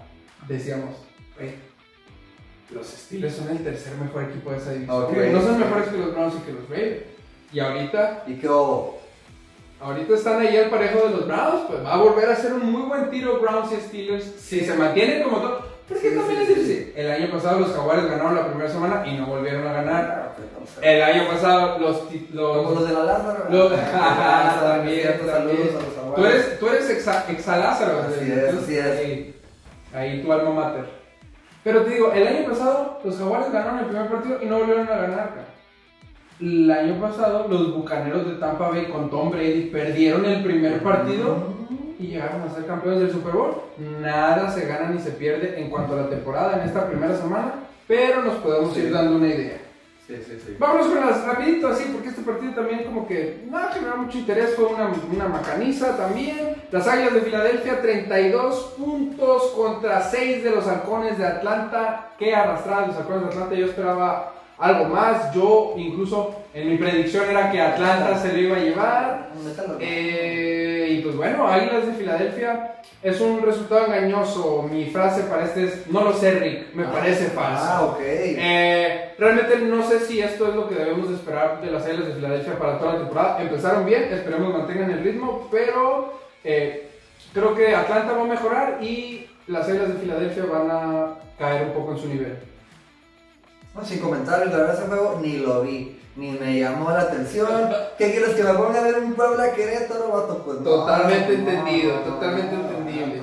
decíamos, "Güey, los Steelers son el tercer mejor equipo de esa división. No son mejores que los Browns y que los Ravens. Y ahorita ¿Y qué hubo? Ahorita están ahí al parejo de los Browns, pues va a volver a ser un muy buen tiro Browns y Steelers si se mantienen como todo. Porque Sí, también es sí. difícil. El año pasado los Jaguares ganaron la primera semana y no volvieron a ganar. Ah, ver. El año pasado los... ti- Como los, los de la Lázaro. los- [laughs] Ah, también, cierto, también. Tú eres, tú eres exa, exalázaro. Así es, así es. Ahí, ahí tu alma mater. Pero te digo, el año pasado los Jaguares ganaron el primer partido y no volvieron a ganar. cara. El año pasado los Bucaneros de Tampa Bay con Tom Brady perdieron el primer partido y llegaron a ser campeones del Super Bowl. Nada se gana ni se pierde en cuanto a la temporada en esta primera semana, pero nos podemos Sí. ir dando una idea. Sí, sí, sí. Vámonos con las rapidito así, porque este partido también como que no generó mucho interés, fue una, una macaniza también. Las Águilas de Filadelfia, 32 puntos contra 6 de los Halcones de Atlanta. Qué arrastrada los Halcones de Atlanta, yo esperaba algo más. Yo incluso en mi predicción era que Atlanta se lo iba a llevar. Eh, y pues bueno, Águilas de Filadelfia es un resultado engañoso. Mi frase para este es, no lo sé Rick, me parece falso. Ah, ok. Eh, realmente no sé si esto es lo que debemos de esperar de las Águilas de Filadelfia para toda la temporada. Empezaron bien, esperemos mantengan el ritmo, pero eh, creo que Atlanta va a mejorar y las Águilas de Filadelfia van a caer un poco en su nivel. No, sin comentarios, la verdad ese juego ni lo vi, ni me llamó la atención. ¿Qué quieres que me ponga a ver un Puebla Querétaro, vato? Pues Totalmente no, entendido, no, totalmente no, entendible.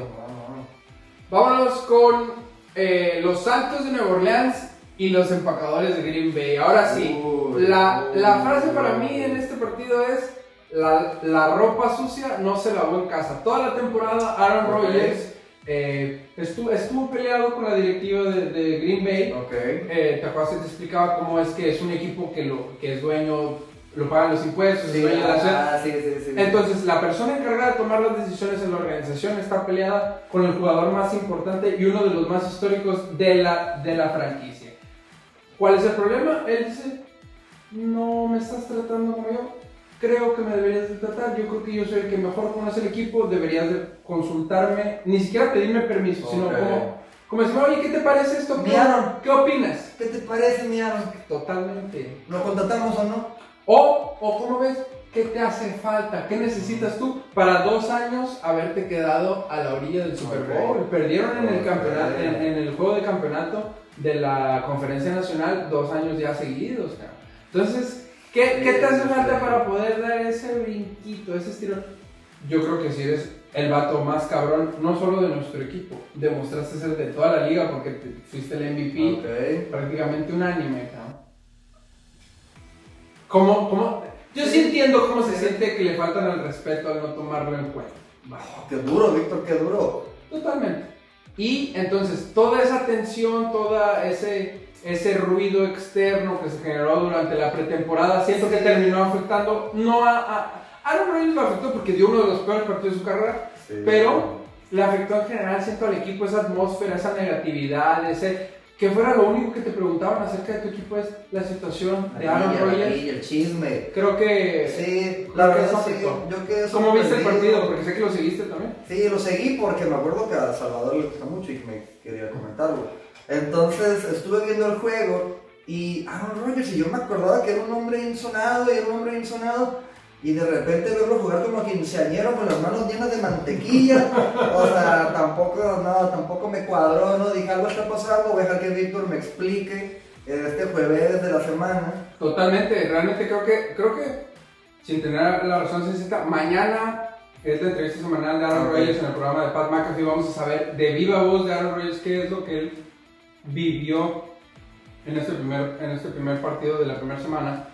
Vámonos con eh, los Santos de Nueva Orleans y los empacadores de Green Bay. Ahora sí, Uy, la, uy, la frase uy. para mí en este partido es: la, la ropa sucia no se lavó en casa. Toda la temporada, Aaron. Rodgers eh, estuvo, estuvo peleado con la directiva de, de Green Bay. Ok. Eh, ¿Te acuerdas que te explicaba cómo es que es un equipo que, lo, que es dueño, lo pagan los impuestos, es dueño de la ciudad? ah, sí, sí, sí. Entonces, la persona encargada de tomar las decisiones en la organización está peleada con el jugador más importante y uno de los más históricos de la, de la franquicia. ¿Cuál es el problema? Él dice, no me estás tratando como yo. Creo que me deberías de tratar. Yo creo que yo soy el que mejor conoce el equipo. Deberías de consultarme, ni siquiera pedirme permiso, sino Ok. como, como decir, oye, ¿qué te parece esto? ¿Qué, Mi Aaron. ¿Qué opinas? ¿Qué te parece, mi Aaron? Totalmente. ¿Lo contratamos o no? O, o ¿cómo ves? ¿Qué te hace falta? ¿Qué necesitas tú para dos años haberte quedado a la orilla del Super Bowl? Ok. Perdieron en el, campeonato, en, en el juego de campeonato de la Conferencia Nacional dos años ya seguidos. cabrón. Entonces, ¿qué, ¿qué te hace falta para poder dar ese brinquito, ese estilo? Yo creo que si eres el vato más cabrón, no solo de nuestro equipo, demostraste ser de toda la liga porque te- fuiste el MVP Ok. prácticamente unánime, cabrón. ¿Cómo, cómo? Yo sí entiendo cómo se siente que le faltan al respeto al no tomarlo en cuenta. Oh, qué duro, Víctor, qué duro. Totalmente. Y entonces, toda esa tensión, todo ese, ese ruido externo que se generó durante la pretemporada, siento que terminó afectando, no a... a Aaron Rodgers lo afectó porque dio uno de los peores partidos de su carrera, Sí. pero le afectó en general, siento al equipo esa atmósfera, esa negatividad, ese que fuera lo único que te preguntaban acerca de tu equipo es la situación de Aaron Rodgers. amarilla, el chisme. Creo que Sí, la que verdad eso sí. afectó. Yo quedé ¿Cómo viste el partido? Porque sé que lo seguiste también. Sí, lo seguí porque me acuerdo que a Salvador le gusta mucho y que me quería comentarlo. Entonces estuve viendo el juego y Aaron Rodgers, y yo me acordaba que era un hombre insonado y era un hombre insonado. Y de repente verlo jugar como quinceañero con las manos llenas de mantequilla. O sea, tampoco, no, tampoco me cuadró, ¿no? Dije, algo está pasando, voy a dejar que Víctor me explique este jueves de la semana. Totalmente, realmente creo que, creo que sin tener la razón sensata, mañana es la entrevista semanal de Aaron Ok. Rodgers en el programa de Pat McAfee. Vamos a saber de viva voz de Aaron Rodgers qué es lo que él vivió en este primer, en este primer partido de la primera semana.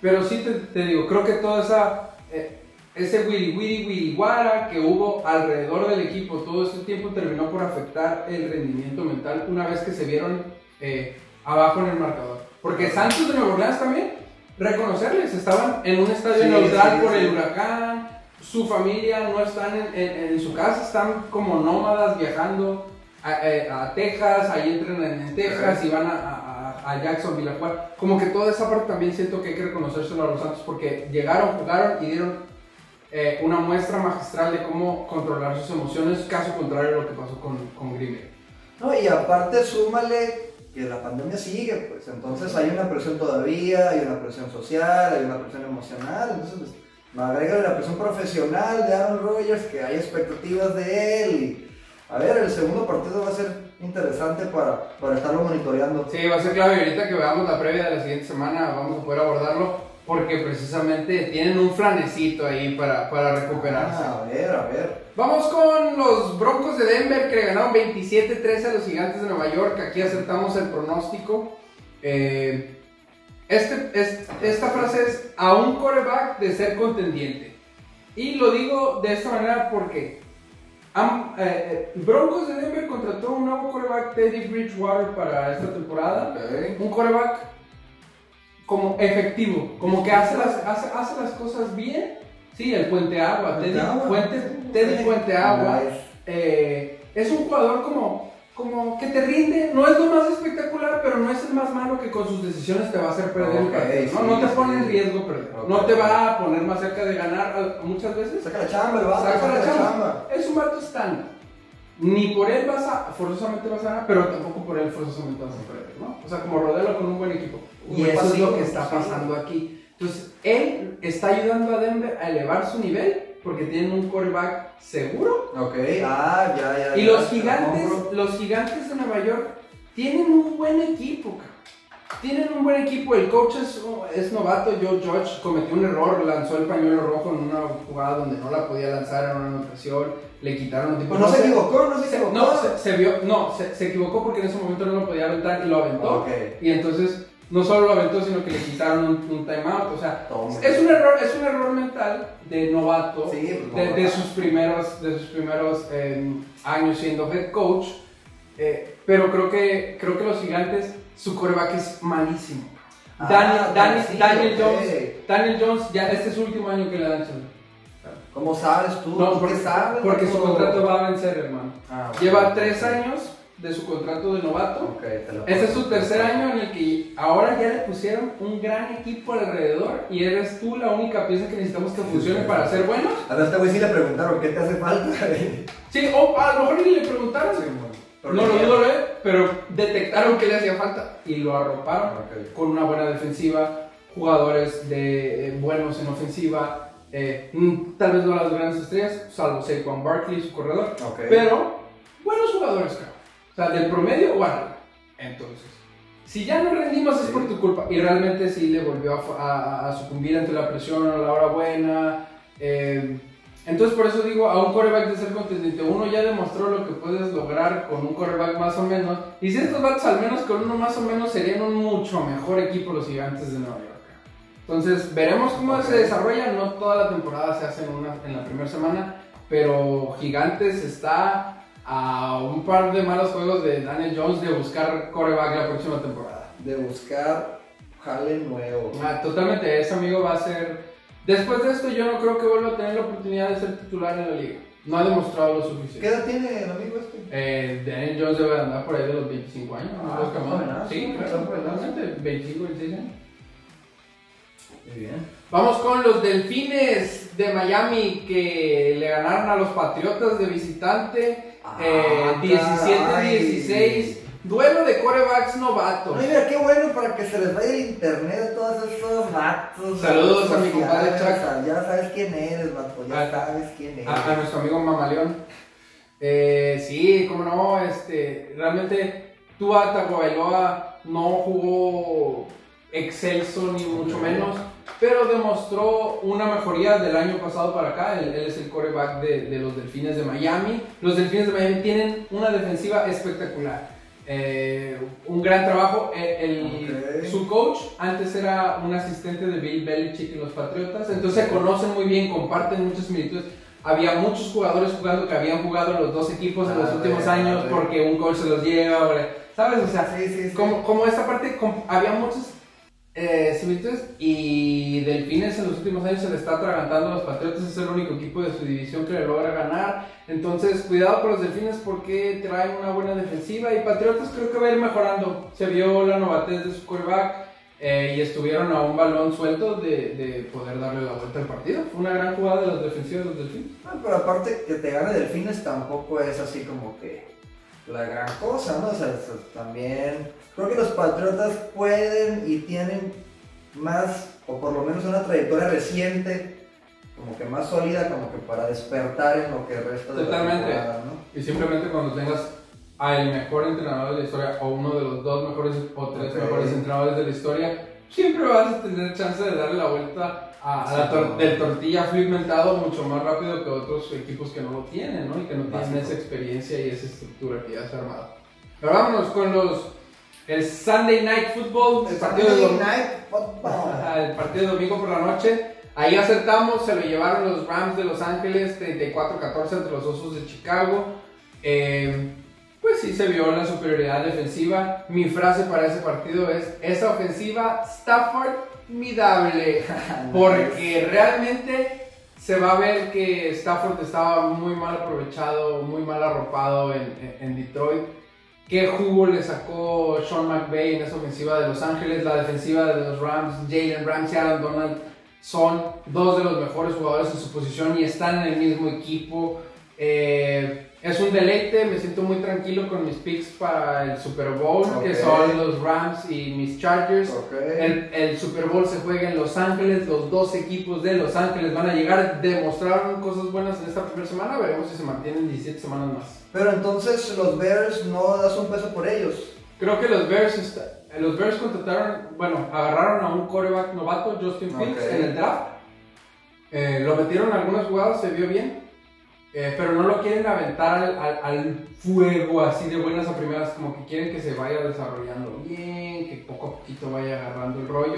Pero sí te, te digo, creo que toda esa, eh, ese wiri wiri wiri guara que hubo alrededor del equipo todo ese tiempo terminó por afectar el rendimiento mental una vez que se vieron eh, abajo en el marcador. Porque Santos de Nueva Orleans también, reconocerles, estaban en un estadio Sí, neutral sí, por sí. el huracán, su familia no están en, en- en su casa, están como nómadas viajando a, eh, a Texas, ahí entrenan en Texas y van a, a, Jacksonville a. Como que toda esa parte también siento que hay que reconocérselo a los Santos porque llegaron, jugaron y dieron eh, una muestra magistral de cómo controlar sus emociones, caso contrario a lo que pasó con, con Green. No, y aparte súmale que la pandemia sigue, pues entonces hay una presión todavía, hay una presión social, hay una presión emocional, entonces pues, agrega la presión profesional de Aaron Rodgers, que hay expectativas de él. A ver, el segundo partido va a ser interesante para, para estarlo monitoreando. Sí, va a ser clave y ahorita que veamos la previa de la siguiente semana vamos a poder abordarlo porque precisamente tienen un flanecito ahí para, para recuperarse. Ah, a ver, a ver. Vamos con los Broncos de Denver que le ganaron 27-13 a los Gigantes de Nueva York. Aquí acertamos el pronóstico. Eh, este, es- esta frase es a un quarterback de ser contendiente. Y lo digo de esta manera porque am- eh, eh, Broncos de Denver contrató un nuevo quarterback, Teddy Bridgewater, para esta temporada. Un quarterback como efectivo, como que hace las, hace, hace las cosas bien. Sí, el puente agua, Teddy, Puente Teddy. Puente Agua. Eh, es un jugador como, como que te rinde, no es lo más espectacular, pero no es el más malo que con sus decisiones te va a hacer perder el Ok, partido. ¿no? sí, no te sí. pone en riesgo perder, Ok. no te va a poner más cerca de ganar a- muchas veces. Saca la chamba, el vato, Saca la chamba. Es un vato estándar. Ni por él vas a, forzosamente vas a ganar, pero tampoco por él forzosamente vas a perder, ¿no? O sea, como rodearlo con un buen equipo. Y eso es pasivo, lo que está pasando aquí. Entonces, él está ayudando a Denver a elevar su nivel porque tienen un quarterback seguro. Ok, ah, ya, ya. Y ya, los te gigantes, los gigantes de Nueva York tienen un buen equipo. Tienen un buen equipo, el coach es, es novato, Joe Judge cometió un error, lanzó el pañuelo rojo en una jugada donde no la podía lanzar en una anotación, le quitaron un tipo Pues no se equivocó, no se se- equivocó. no, se, se vio, no, se, se equivocó porque en ese momento no lo podía aventar y lo aventó. Ok. Y entonces no solo lo aventó, sino que le quitaron un, un timeout. O sea, Toma. es un error, es un error mental de novato, Sí, de, novato. de sus primeros, de sus primeros eh, años siendo head coach. Eh, pero creo que, creo que los gigantes, su coreback es malísimo. Ah, Daniel, Daniel, sí, Daniel. Jones, Daniel Jones, ya este es su último año que le dan chance. ¿Cómo sabes tú? No, ¿Tú porque, sabes? porque su contrato va a vencer, hermano. Ah. Lleva tres años de su contrato de novato. Este es su tercer año en el que ahora ya le pusieron un gran equipo alrededor y eres tú la única pieza que necesitamos que funcione para ser buenos. A este güey sí le preguntaron, ¿qué te hace falta? [laughs] Sí, o a lo mejor ni le preguntaron. No lo dudo, ¿eh? pero detectaron que le hacía falta y lo arroparon con una buena defensiva, jugadores de, eh, buenos en ofensiva, eh, mm, tal vez no las grandes estrellas, salvo Saquon Barkley, su corredor, pero buenos jugadores, cabrón. O sea, del promedio o arriba. Entonces, si ya no rendimos es por tu culpa. Y realmente sí le volvió a, a- a sucumbir ante la presión a la hora buena. eh, entonces, por eso digo, a un coreback de ser contendiente, uno ya demostró lo que puedes lograr con un coreback más o menos. Y si estos vatos al menos con uno más o menos serían un mucho mejor equipo los gigantes de Nueva York. Entonces, veremos cómo se desarrolla. No toda la temporada se hace en, una, en la primera semana, pero Gigantes está a un par de malos juegos de Daniel Jones de buscar coreback la próxima temporada. De buscar jale nuevo. Ah, totalmente, ese amigo va a ser. Después de esto, yo no creo que vuelva a tener la oportunidad de ser titular en la liga. No ha demostrado lo ¿Qué suficiente. edad tiene el amigo este? Eh, Daniel Jones debe andar por ahí de los 25 años. ¿no? Ah, Los jovenazo, Sí, claro, totalmente. 25, 26 años. Muy bien. Vamos con los Delfines de Miami que le ganaron a los Patriotas de visitante eh, Ah, 17-16. Duelo de corebacks novatos. Ay, mira, qué bueno para que se les vaya el internet a todos esos vatos. Saludos a mi compadre sea, Ya sabes quién eres, vato. Ya Ah, sabes quién eres. A, a nuestro amigo Mamaleón. Eh, sí, cómo no, este, realmente Tua Tagovailoa no jugó excelso ni mucho menos, pero demostró una mejoría del año pasado para acá. Él, él es el coreback de, de los Delfines de Miami. Los Delfines de Miami tienen una defensiva espectacular. Eh, un gran trabajo. Eh, el- Ok. Su coach antes era un asistente de Bill Belichick en los Patriotas, entonces se conocen muy bien, comparten muchas similitudes. Había muchos jugadores jugando que habían jugado en los dos equipos en los Ah, últimos a ver, años ver. porque un coach se los lleva, ¿sabes? O sea, Sí, sí, sí. como, como esta parte, com- había muchas eh, similitudes y Delfines en los últimos años se le está atragantando a los Patriotas, es el único equipo de su división que le logra ganar. Entonces, cuidado con los Delfines porque traen una buena defensiva y Patriotas creo que va a ir mejorando. Se vio la novatez de su quarterback eh, y estuvieron a un balón suelto de, de poder darle la vuelta al partido. Fue una gran jugada de los defensivos de los Delfines. No, pero aparte que te gane Delfines tampoco es así como que la gran cosa, ¿no? O sea, también creo que los Patriotas pueden y tienen más, o por lo menos una trayectoria reciente, como que más sólida, como que para despertar en lo que resta de Totalmente. la temporada, ¿no? Y simplemente cuando tengas al mejor entrenador de la historia o uno de los dos mejores o tres mejores entrenadores de la historia, siempre vas a tener chance de darle la vuelta a, a la Sí, tor- tortilla flip mentado mucho más rápido que otros equipos que no lo tienen, ¿no? Y que no tienen Básico. esa experiencia y esa estructura que ya se ha armado. Pero vámonos con los el Sunday Night Football, el partido de Sunday domingo. Night Football. El partido de domingo por la noche. Ahí acertamos, se lo llevaron los Rams de Los Ángeles 34-14 entre los Osos de Chicago. Eh, pues sí se vio la superioridad defensiva. Mi frase para ese partido es, esa ofensiva Stafford midable. [laughs] Porque realmente se va a ver que Stafford estaba muy mal aprovechado, muy mal arropado en, Detroit. ¿Qué jugo le sacó Sean McVay en esa ofensiva de Los Ángeles? La defensiva de los Rams, Jalen Ramsey, Aaron Donald, son dos de los mejores jugadores en su posición y están en el mismo equipo. Eh, es un deleite, me siento muy tranquilo con mis picks para el Super Bowl, que son los Rams y mis Chargers. El, el Super Bowl se juega en Los Ángeles, los dos equipos de Los Ángeles van a llegar, demostraron cosas buenas en esta primera semana, veremos si se mantienen 17 semanas más. Pero entonces los Bears no das un peso por ellos. Creo que los Bears, está- los Bears contrataron, bueno, agarraron a un quarterback novato, Justin Fields, en el draft. Eh, lo metieron en algunas jugadas, se vio bien. Eh, pero no lo quieren aventar al, al- al fuego así de buenas a primeras, como que quieren que se vaya desarrollando bien, que poco a poquito vaya agarrando el rollo.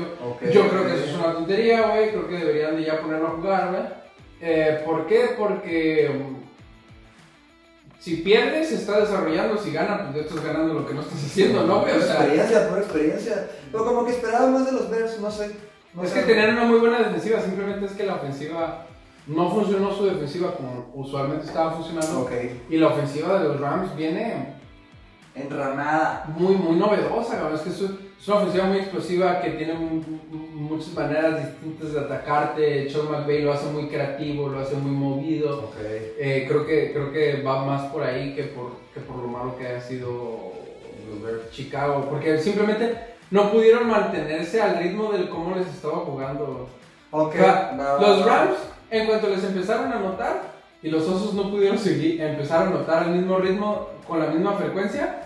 Yo creo que eso es una tontería, güey. Creo que deberían de ya ponerlo a jugar, güey. Eh, ¿Por qué? Porque mm, si pierdes, se está desarrollando. Si ganas, pues ya estás ganando lo que no estás haciendo, ¿no, güey? O sea, experiencia, por experiencia. Pero como que esperaba más de los Bears, no sé. No es sé. que tener una muy buena defensiva, simplemente es que la ofensiva no funcionó su defensiva como usualmente estaba funcionando. Ok. Y la ofensiva de los Rams viene Enramada. muy, muy novedosa, cabrón. Es que es, una ofensiva muy explosiva que tiene mu- mu- muchas maneras distintas de atacarte. Sean McVay lo hace muy creativo, lo hace muy movido. Ok. Eh, creo, que, creo que va más por ahí que por, que por lo malo que haya sido Chicago. Porque simplemente no pudieron mantenerse al ritmo del cómo les estaba jugando. Ok. O sea, va, va, los. Rams, en cuanto les empezaron a notar y los Osos no pudieron seguir, empezaron a notar el mismo ritmo con la misma frecuencia,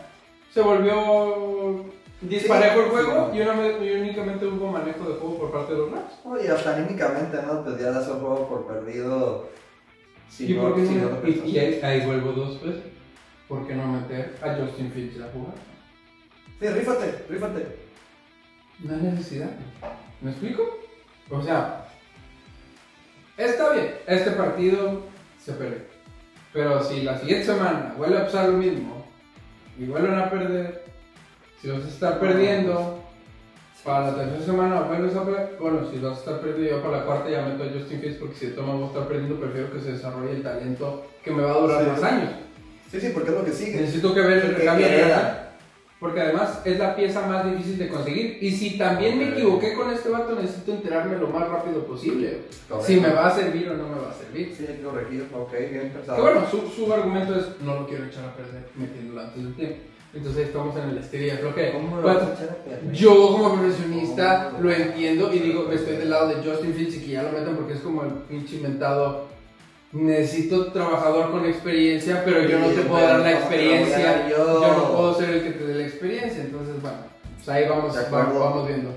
se volvió disparejo el juego y, una- y únicamente hubo manejo de juego por parte de los Rams. Oye, hasta anímicamente, ¿no? Pues ya das el juego por perdido. Si ¿Y, no, por qué si no- no y- y ahí, ahí vuelvo dos veces. ¿Por qué no meter a Justin Fields a jugar? Sí, rífate, rífate. No hay necesidad. ¿Me explico? O sea, está bien, este partido se perdió. Pero si la siguiente semana vuelve a pasar lo mismo y vuelven a perder, si vas a estar perdiendo, para la tercera semana vuelves a perder, bueno, si vas a estar perdiendo yo para la cuarta ya meto a Justin Fields porque si de maneras voy a estar perdiendo, prefiero que se desarrolle el talento que me va a durar Sí. más años. Sí, sí, porque es lo que sigue. Necesito que ver el Que recambio de queda. Porque además es la pieza más difícil de conseguir. Y si también me equivoqué con este vato, necesito enterarme lo más rápido posible. Correcto. Si me va a servir o no me va a servir. Sí, corregir. Ok, bien pensado. Que bueno, su, su argumento es no lo quiero echar a perder metiéndolo antes del tiempo. Entonces estamos en el estiria creo que ¿Cómo lo vas a echar a perder? yo como profesionista lo entiendo y digo, estoy del lado de Justin Fields y que ya lo metan porque es como el pinche inventado. Necesito trabajador con experiencia, pero yo no te puedo dar la pero ¿cómo te lo voy a experiencia. yo? No puedo ser el que te dé la experiencia. Entonces, bueno, pues ahí vamos, vamos, vamos viendo.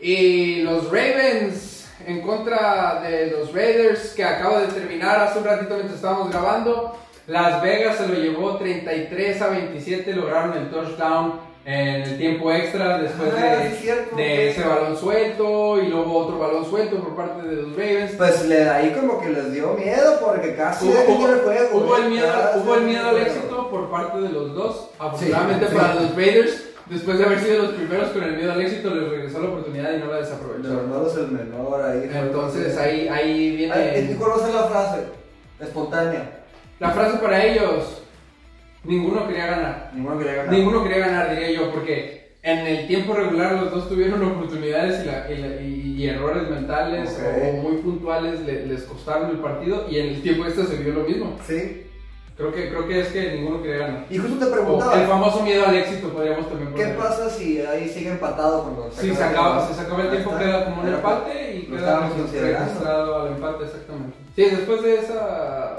Y los Ravens en contra de los Raiders, que acabo de terminar hace un ratito mientras estábamos grabando. Las Vegas se lo llevó 33 a 27, lograron el touchdown en el tiempo extra después Ah, de, sí, cierto. de ese balón suelto y luego otro balón suelto por parte de los Ravens. Pues le, ahí como que les dio miedo porque casi Hubo, hubo- el juego. hubo el miedo, hubo el miedo al éxito por parte de los dos. Afortunadamente sí. para los Raiders, después de haber sido los primeros con el miedo al éxito, les regresó la oportunidad y no la De desaprovecharon. los dos el menor ahí. Entonces ahí, ahí viene Ay, ¿Tú conoces la frase? Espontánea. la frase para ellos. Ninguno quería ganar. Ninguno quería ganar. Ninguno quería ganar, diría yo, porque en el tiempo regular los dos tuvieron oportunidades y, la- y la- y- y errores mentales Ok. o muy puntuales le- les costaron el partido y en el tiempo extra se vio lo mismo. Sí. Creo que, creo que es que ninguno quería ganar. Y justo te O el preguntaba, famoso miedo al éxito podríamos también ¿qué poner. pasa si ahí sigue empatado cuando Si se acaba, si se acaba el tiempo está. queda como un empate y queda registrado al empate exactamente. Sí, después de esa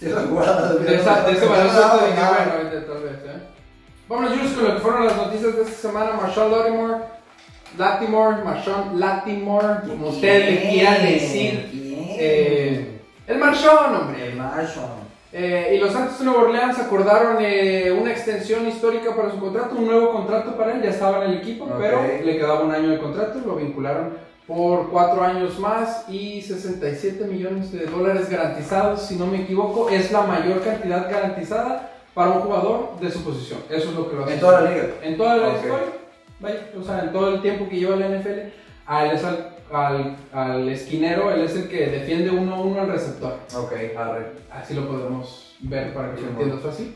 Sí, esa jugada, de, esa, de dije, nada. bueno, tal vez, ¿eh? Vámonos, Jules, con lo que fueron las noticias de esta semana. Marshawn Latimore, Latimore, Marshawn Latimore, como ustedes le quieran decir. Eh, el Marshawn, hombre. El Marshall. Eh, y los Santos de Nueva Orleans acordaron eh, una extensión histórica para su contrato, un nuevo contrato para él, ya estaba en el equipo, Ok. pero le quedaba un año de contrato, lo vincularon por cuatro años más y 67 millones de dólares garantizados, si no me equivoco, es la mayor cantidad garantizada para un jugador de su posición. Eso es lo que lo hace. En toda la liga. En toda la Ok. historia, vaya, o sea, en todo el tiempo que lleva la NFL, a él es al, al- al esquinero, él es el que defiende uno a uno al receptor. Ok, arre. Así lo podemos ver para que lo entiendas así.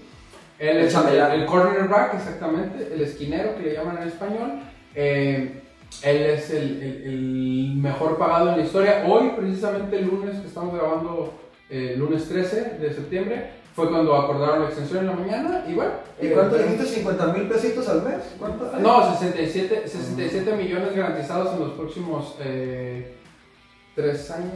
Él es el, el cornerback, exactamente, el esquinero que le llaman en español. Eh, él es el, el- el mejor pagado en la historia. Hoy, precisamente el lunes que estamos grabando, eh, lunes 13 de septiembre, fue cuando acordaron la extensión en la mañana. Y bueno, ¿Y eh, cuánto dijiste? ¿50 mil pesitos al mes? ¿Cuánto? No, 67, 67 millones garantizados en los próximos eh, tres años.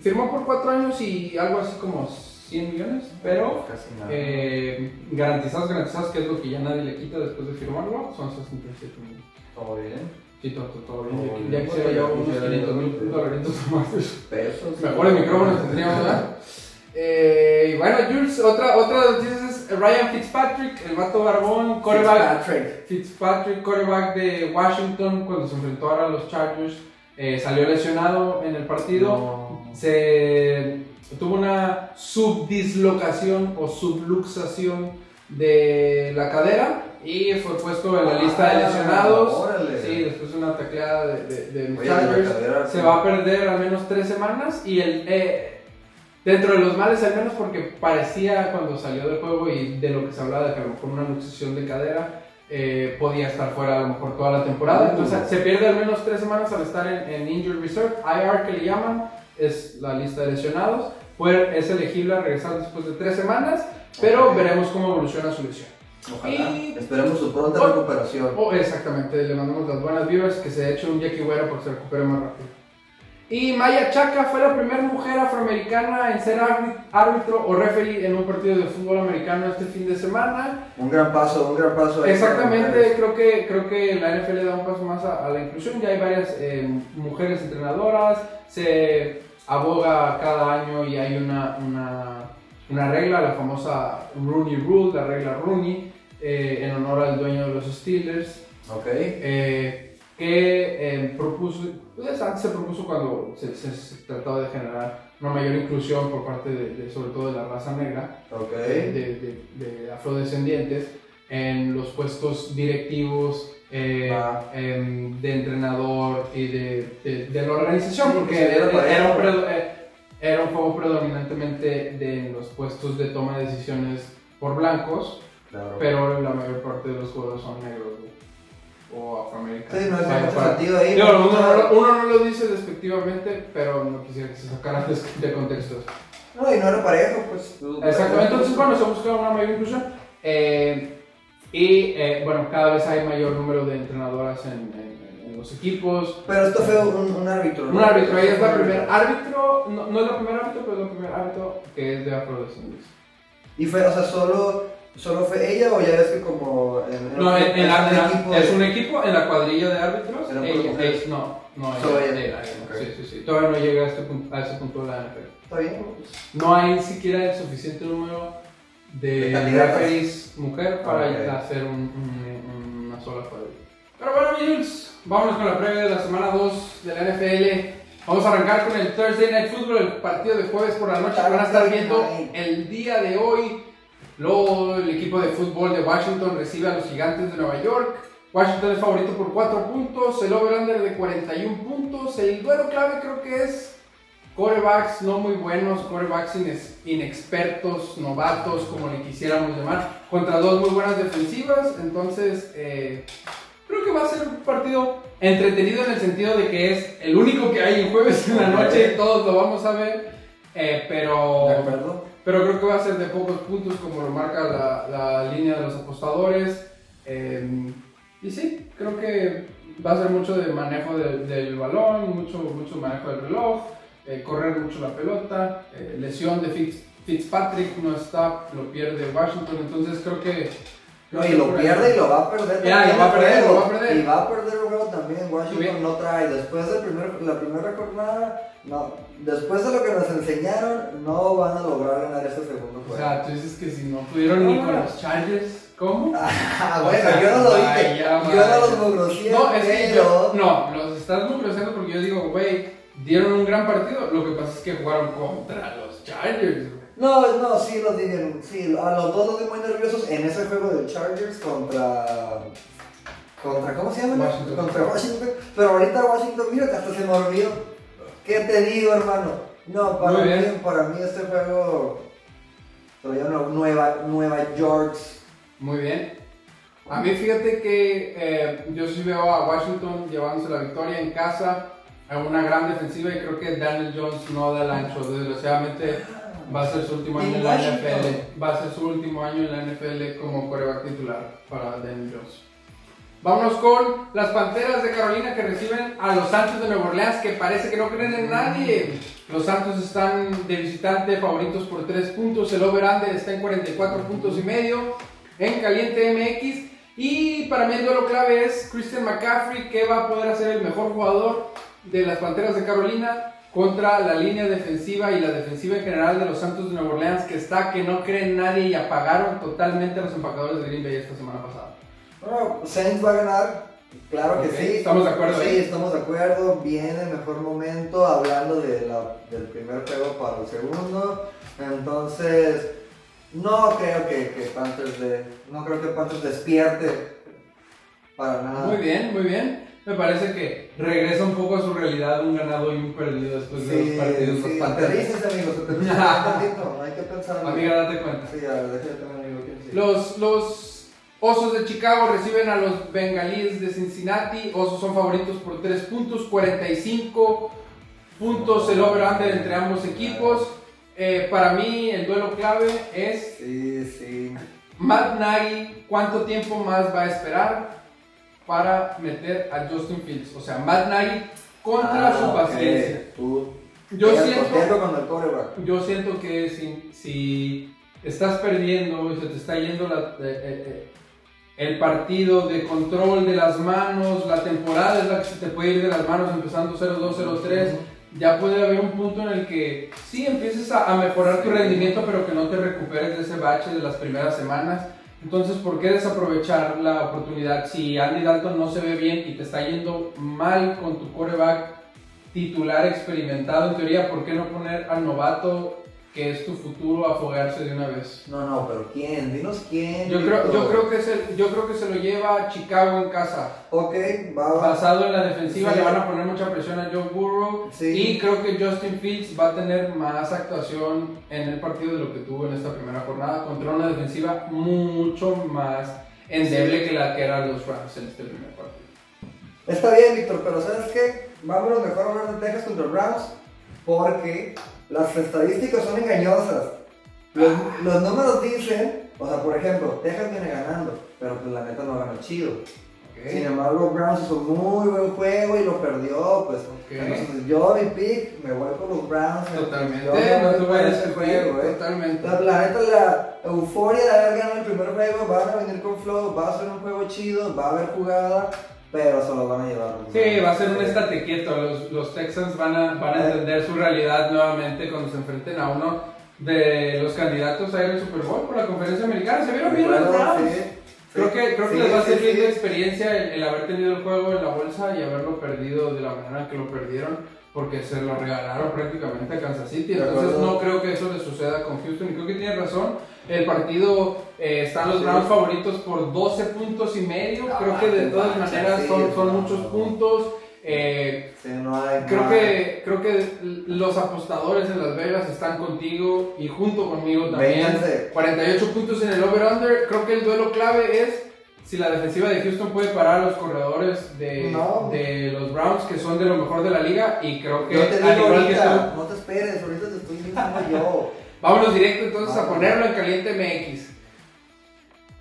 Firmó por cuatro años y algo así como 100 millones, pero Casi nada. eh, garantizados, garantizados, que es lo que ya nadie le quita después de firmarlo, son 67 millones. Todo bien. Sí, todo, todo bien. Ya quisiera yo unos Quisiera 500 mil dolaritos más. Pesos. Mejores micrófonos tendríamos, ¿verdad? Eh, y bueno, Jules, otra, otra noticia es Ryan Fitzpatrick, el vato barbón, quarterback. Fitzpatrick. Fitzpatrick, quarterback de Washington, cuando se enfrentó ahora a los Chargers, eh, salió lesionado en el partido. No. Se tuvo una subdislocación o subluxación de la cadera y fue puesto en la lista de Ah, lesionados. órale. Sí, después de una tacleada de, de, de Oye, cadera, Se sí. va a perder al menos tres semanas y el, eh, dentro de los males al menos porque parecía cuando salió del juego y de lo que se hablaba de que a lo mejor una luxación de cadera eh, podía estar fuera a lo mejor toda la temporada. Entonces se pierde al menos tres semanas al estar en, en Injured Reserve. IR que le llaman es la lista de lesionados. Puede- es elegible a regresar después de tres semanas, pero Ok. veremos cómo evoluciona su lesión. Ojalá. Y- Esperemos su pronta Oh. recuperación. Oh, exactamente, le mandamos las buenas vibras, que se eche un Jackie Güera porque se recupere más rápido. Y Maya Chaka fue la primera mujer afroamericana en ser árbi- árbitro o referee en un partido de fútbol americano este fin de semana. Un gran paso, un gran paso. Exactamente, creo que, creo que la NFL da un paso más a, a la inclusión. Ya hay varias eh, mujeres entrenadoras, se aboga cada año y hay una, una, una regla, la famosa Rooney Rule, la regla Rooney, eh, en honor al dueño de los Steelers. Ok. eh, que eh, propuso, pues antes se propuso cuando se, se- se trataba de generar una mayor inclusión por parte de, de- sobre todo de la raza negra, Ok. de, de- de afrodescendientes, en los puestos directivos, eh, Va. em, de entrenador y de, la organización, porque era, era eh, era un juego predominantemente de los puestos de toma de decisiones por blancos, Claro. pero la mayor parte de los jugadores son negros güey, o afroamericanos. Sí, no O sea, hay mucho para- sentido ahí. Uno, no, lo- uno no lo dice despectivamente, pero no quisiera que se sacara de, de contexto. No, y no era parejo, pues. Exactamente, entonces bueno, se busca una mayor inclusión. Eh, y eh, bueno, cada vez hay mayor número de entrenadoras en, en- en los equipos. Pero esto fue un, un árbitro. ¿no? Un árbitro, ella es la primer árbitro. no, no es la primera árbitro, pero es la primer árbitro que es de afrodescendencia. Y fue, o sea, solo, solo fue ella o ya ves que como. En, No, en, en la- en la- equipo es un equipo en la cuadrilla de árbitros. Ella- no, no, ella- ella. ella, ella, Ok. sí, sí, sí. Todavía no llega a, este punto, a ese punto de la NFL. Está bien. No hay siquiera el suficiente número de, referees mujer para Ok. hacer un- un- una sola cuadrilla. Pero bueno, Jules, vámonos con la previa de la semana 2 de la NFL. Vamos a arrancar con el Thursday Night Football, el partido de jueves por la noche que van a estar viendo el día de hoy. Luego el equipo de fútbol de Washington recibe a los gigantes de Nueva York. Washington es favorito por 4 puntos, el over-under de 41 puntos. El duelo clave creo que es corebacks no muy buenos, corebacks inexpertos, novatos, como le quisiéramos llamar, contra dos muy buenas defensivas. Entonces, eh, creo que va a ser un partido entretenido en el sentido de que es el único que hay en jueves en la noche y todos lo vamos a ver. eh, pero pero creo que va a ser de pocos puntos como lo marca la, la línea de los apostadores. Eh, y sí, creo que va a ser mucho de manejo del- del balón, mucho, mucho manejo del reloj, eh, correr mucho la pelota, eh, lesión de Fitz- Fitzpatrick no está, lo pierde Washington, entonces creo que... No, y lo pierde y lo va a perder. Ya, lo va a perder, lo va a perder. Y va a perder el juego también. Washington no trae. Después de primer, la primera jornada, no. Después de lo que nos enseñaron, no van a lograr ganar este segundo O juego. sea, tú dices que si no pudieron ni con los Chargers, ¿cómo? [laughs] ah, o bueno, sea, yo no lo dije. vaya, yo vaya. no los mugrocié, No, es que yo, no, los estás mugroseando porque yo digo, güey, dieron un gran partido. Lo que pasa es que jugaron contra los Chargers. No, no, sí los dije, sí, a los dos los vi muy nerviosos en ese juego de Chargers contra... contra ¿Cómo se llama? Washington. Contra Washington. Pero ahorita Washington, mira que hasta se me olvidó. ¿Qué te digo, hermano? No, para Muy mí, bien. para mí este juego... Todavía no, Nueva, Nueva York. Muy bien. A mí fíjate que eh, yo sí veo a Washington llevándose la victoria en casa, a una gran defensiva y creo que Daniel Jones no da el ancho. Desgraciadamente va a ser su último año En la. NFL. Va a ser su último año en la NFL como coreback titular para Daniel Jones. Vámonos con las Panteras de Carolina que reciben a los Santos de Nueva Orleans que parece que no creen en nadie. Los Santos están de visitante favoritos por 3 puntos. El over-under está en 44 puntos y medio en Caliente MX. Y para mí el duelo clave es Christian McCaffrey que va a poder hacer el mejor jugador de las Panteras de Carolina contra la línea defensiva y la defensiva en general de los Santos de Nueva Orleans, que está que no creen nadie y apagaron totalmente a los empacadores de Green Bay esta semana pasada. Bueno, Saints va a ganar, claro que Ok, sí. ¿estamos de acuerdo Sí, ahí? estamos de acuerdo. Viene el mejor momento hablando de la- del primer juego para el segundo. Entonces, no creo que, que Panthers de, no creo que Panthers despierte para nada. Muy bien, muy bien. Me parece que regresa un poco a su realidad, un ganado y un perdido después de Sí, los partidos sí, los amigos, [laughs] hay que pensar. Amiga, date cuenta. Sí, a ver, amigo. Los, los Osos de Chicago reciben a los Bengalíes de Cincinnati. Osos son favoritos por 3 puntos, 45 puntos el over-under entre ambos equipos. Eh, para mí el duelo clave es Sí, sí. Matt Nagy, ¿cuánto tiempo más va a esperar para meter a Justin Fields? O sea, Matt Nagy contra Ah, su paciencia. Yo siento, con el quarterback. yo siento que si, si estás perdiendo y se te está yendo la- eh, eh, eh, el partido de control de las manos, la temporada es la que se te puede ir de las manos empezando 0-2, 0-3, ya puede haber un punto en el que sí empieces a, a mejorar tu rendimiento, pero que no te recuperes de ese bache de las primeras semanas. Entonces, ¿por qué desaprovechar la oportunidad? Si Andy Dalton no se ve bien y te está yendo mal con tu quarterback titular experimentado, en teoría, ¿por qué no poner al novato que es tu futuro a afogarse de una vez? No, no, pero ¿quién? Dinos quién. Yo creo, yo, creo que se, yo creo que se lo lleva Chicago en casa. Ok, va. Basado en la defensiva, Sí. le van a poner mucha presión a Joe Burrow. Sí. Y creo que Justin Fields va a tener más actuación en el partido de lo que tuvo en esta primera jornada contra una defensiva mucho más endeble que la que eran los Rams en este primer partido. Está bien, Víctor, pero ¿sabes qué? Vámonos mejor a hablar de Texas contra Browns porque las estadísticas son engañosas. Los, los números dicen, o sea, por ejemplo, Texas viene ganando, pero pues la neta no ganó chido. Sin embargo, Browns hizo un muy buen juego y lo perdió, pues. Entonces, yo mi pick me voy con los Browns. Totalmente, Yo no tuve por ese juego, eh. totalmente. La, la neta, la euforia de haber ganado el primer juego, van a venir con flow, va a ser un juego chido, va a haber jugada, pero se lo van a llevar. Sí, va a ser un estate quieto. Los, los Texans van a, van a entender su realidad nuevamente cuando se enfrenten a uno de los candidatos a ir al Super Bowl por la conferencia americana. ¿Se vieron bien los Browns? sí, Creo que, creo que sí, les va a servir sí. de experiencia el, el haber tenido el juego en la bolsa y haberlo perdido de la manera que lo perdieron, porque se lo regalaron prácticamente a Kansas City. Entonces no creo que eso le suceda con Houston. Y creo que tiene razón. El partido eh, están los. Browns favoritos por 12 puntos y medio. Ah, creo que de todas maneras son, son no. muchos puntos. Eh, no Creo que, creo que los apostadores en Las Vegas están contigo y junto conmigo también. Vénganse. 48 puntos en el over-under. Creo que el duelo clave es si la defensiva de Houston puede parar a los corredores de, No. de los Browns, que son de lo mejor de la liga. Y creo que, Yo te digo que no te esperes, ahorita te estoy diciendo yo. Vámonos directo entonces a ponerlo en caliente MX.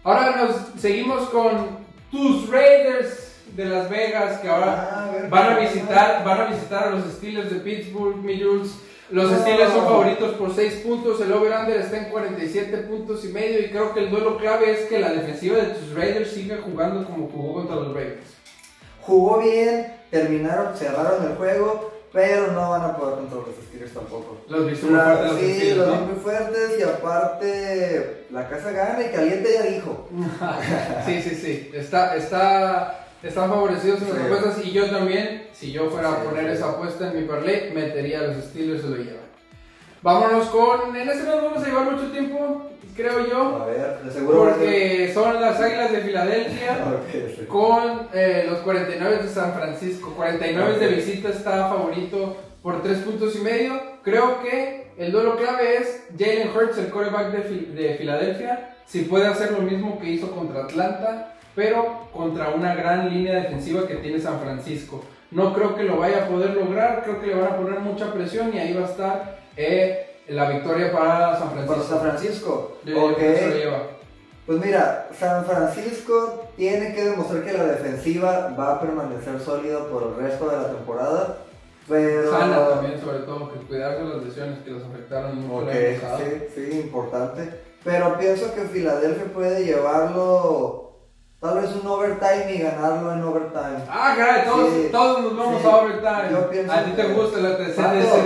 Ahora nos seguimos con tus Raiders de Las Vegas, que ahora Ah, a ver, Van a ¿qué visitar, van a visitar a los Steelers de Pittsburgh, mi Jules. Los No. Steelers son favoritos por 6 puntos, el over-under está en 47 puntos y medio y creo que el duelo clave es que la defensiva de tus Raiders siga jugando como jugó contra los Ravens. Jugó bien, terminaron, cerraron el juego, pero no van a poder contra los Steelers tampoco. Los viste muy fuertes sí, Steelers, los vi ¿no? muy fuertes y aparte la casa gana y caliente ya dijo. [laughs] Sí, sí, sí. Está, está, están favorecidos en las Sí. apuestas y yo también, si yo fuera a poner sí. esa apuesta en mi parlay, metería a los Steelers, se lo llevan. Vámonos con, en este no nos vamos a llevar mucho tiempo, creo yo. A ver, de seguro Porque son las Águilas de Filadelfia [laughs] sí. con eh, los 49 de San Francisco. 49 de visita está favorito por 3 puntos y medio. Creo que el duelo clave es Jalen Hurts, el quarterback de, de Filadelfia. Si puede hacer lo mismo que hizo contra Atlanta, pero contra una gran línea defensiva que tiene San Francisco. No creo que lo vaya a poder lograr, creo que le van a poner mucha presión y ahí va a estar eh, la victoria para San Para Francisco. San Francisco. Yo diría Ok. que se lo lleva. Pues mira, San Francisco tiene que demostrar que la defensiva va a permanecer sólida por el resto de la temporada. Pero. Sana también, sobre todo, que cuidarse las lesiones que los afectaron mucho Ok, el año pasado. sí, sí, importante. Pero pienso que Filadelfia puede llevarlo tal vez un overtime y ganarlo en overtime. Ah, caray, todos, Sí. todos nos vamos Sí. a overtime. Yo pienso a ti te gusta, la te, se, te,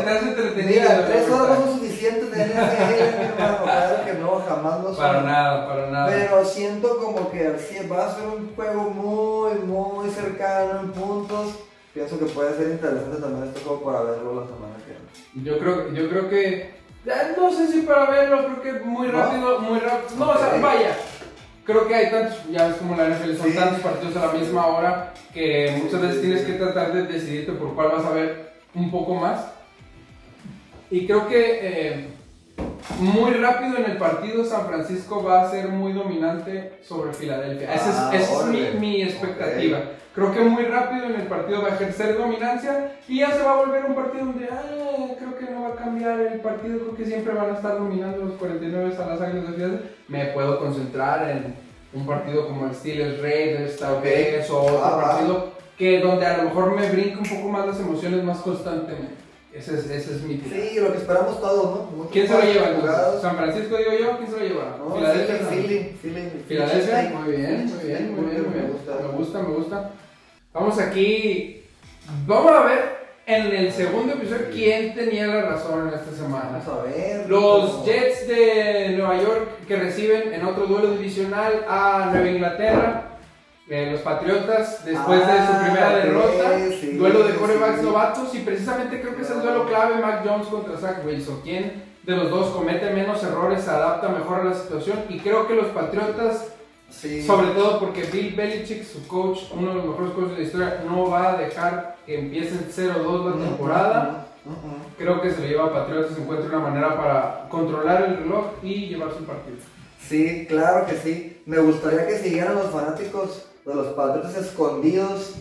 hace entretenido. Mira, tres horas no son suficientes de NFL, mi hermano. Claro que no, jamás lo son. Para nada, para nada. Pero siento como que sí, va a ser un juego muy, muy cercano en puntos. Pienso que puede ser interesante también este juego para verlo la semana que viene. Yo creo, yo creo que. eh, No sé si para verlo, creo que muy ¿No? rápido, muy rápido. No, o sea, vaya. Creo que hay tantos, ya ves como la NFL, son Sí. tantos partidos a la misma hora que muchas veces tienes que tratar de decidirte por cuál vas a ver un poco más. Y creo que eh, muy rápido en el partido San Francisco va a ser muy dominante sobre Filadelfia. Esa es, Ah, esa es mi, órale. mi expectativa. Creo que muy rápido en el partido va a ejercer dominancia y ya se va a volver un partido donde, ah, creo que no va a cambiar el partido, creo que siempre van a estar dominando los 49 a las Águilas de Filadelfia. Me puedo concentrar en un partido como el Steelers Raiders, tal vez, o otro Ah, partido que donde a lo mejor me brinca un poco más las emociones más constantemente. Ese es, ese es mi tiro. Sí, lo que esperamos todos, ¿no? ¿Quién se lo lleva entonces? ¿San Francisco digo yo? ¿Quién se lo lleva? No, Filadelfia. Philly, también. Philly, Philly. Filadelfia, muy bien, muy bien, muy bien. Me gusta. Me gusta, me gusta. Vamos aquí. Vamos a ver en el segundo episodio quién tenía la razón en esta semana. Vamos a ver. Los Jets de Nueva York que reciben en otro duelo divisional a Nueva Inglaterra. Eh, los Patriotas después de su Ah, primera derrota. sí, duelo de corebacks sí. novatos y precisamente creo que es el duelo clave Mac Jones contra Zach Wilson. ¿Quién de los dos comete menos errores, se adapta mejor a la situación? Y creo que los Patriotas Sí. sobre todo porque Bill Belichick, su coach, uno de los mejores coaches de la historia, no va a dejar que empiecen 0-2 la temporada. Creo que se le lleva a Patriotas, encuentra una manera para controlar el reloj y llevarse el partido. Sí, claro que sí. Me gustaría que siguieran los fanáticos de los Patriotas escondidos,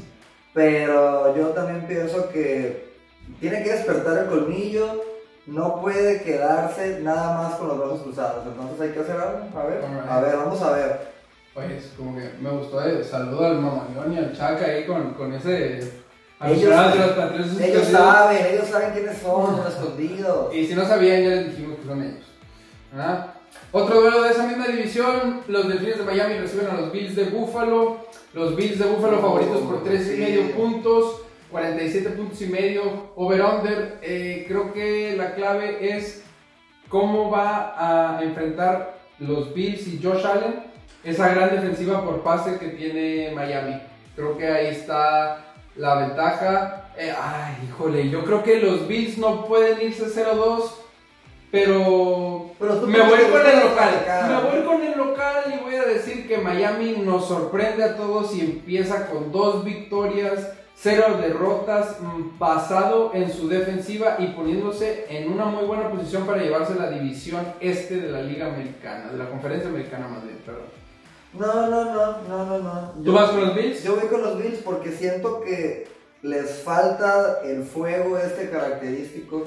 pero yo también pienso que tiene que despertar el colmillo, no puede quedarse nada más con los brazos cruzados, entonces hay que hacer algo. A ver, a ver, vamos a ver. Oye, es como que me gustó, eh, saludo al Mamaleón y al Chaca ahí con, con ese... Ellos- de los Patriotas Ellos saben, ellos saben quiénes son los escondidos. Y si no sabían, ya les dijimos que son ellos. ¿verdad? Otro duelo de esa misma división, los Delfines de Miami reciben a los Bills de Buffalo. Los Bills de Buffalo Oh, favoritos por 3 y medio puntos, 47 puntos y medio, over-under. Eh, creo que la clave es cómo va a enfrentar los Bills y Josh Allen esa gran defensiva por pase que tiene Miami. Creo que ahí está la ventaja. Eh, ay, híjole, yo creo que los Bills no pueden irse 0-2, pero me voy con el local. Me voy con el local y voy a decir que Miami nos sorprende a todos y empieza con dos victorias, cero derrotas, mm, basado en su defensiva y poniéndose en una muy buena posición para llevarse la división este de la Liga Americana, de la Conferencia Americana más bien, perdón. No, no, no, no, no, no. ¿Tú Yo- vas con los Bills? Yo voy con los Bills porque siento que les falta el fuego este característico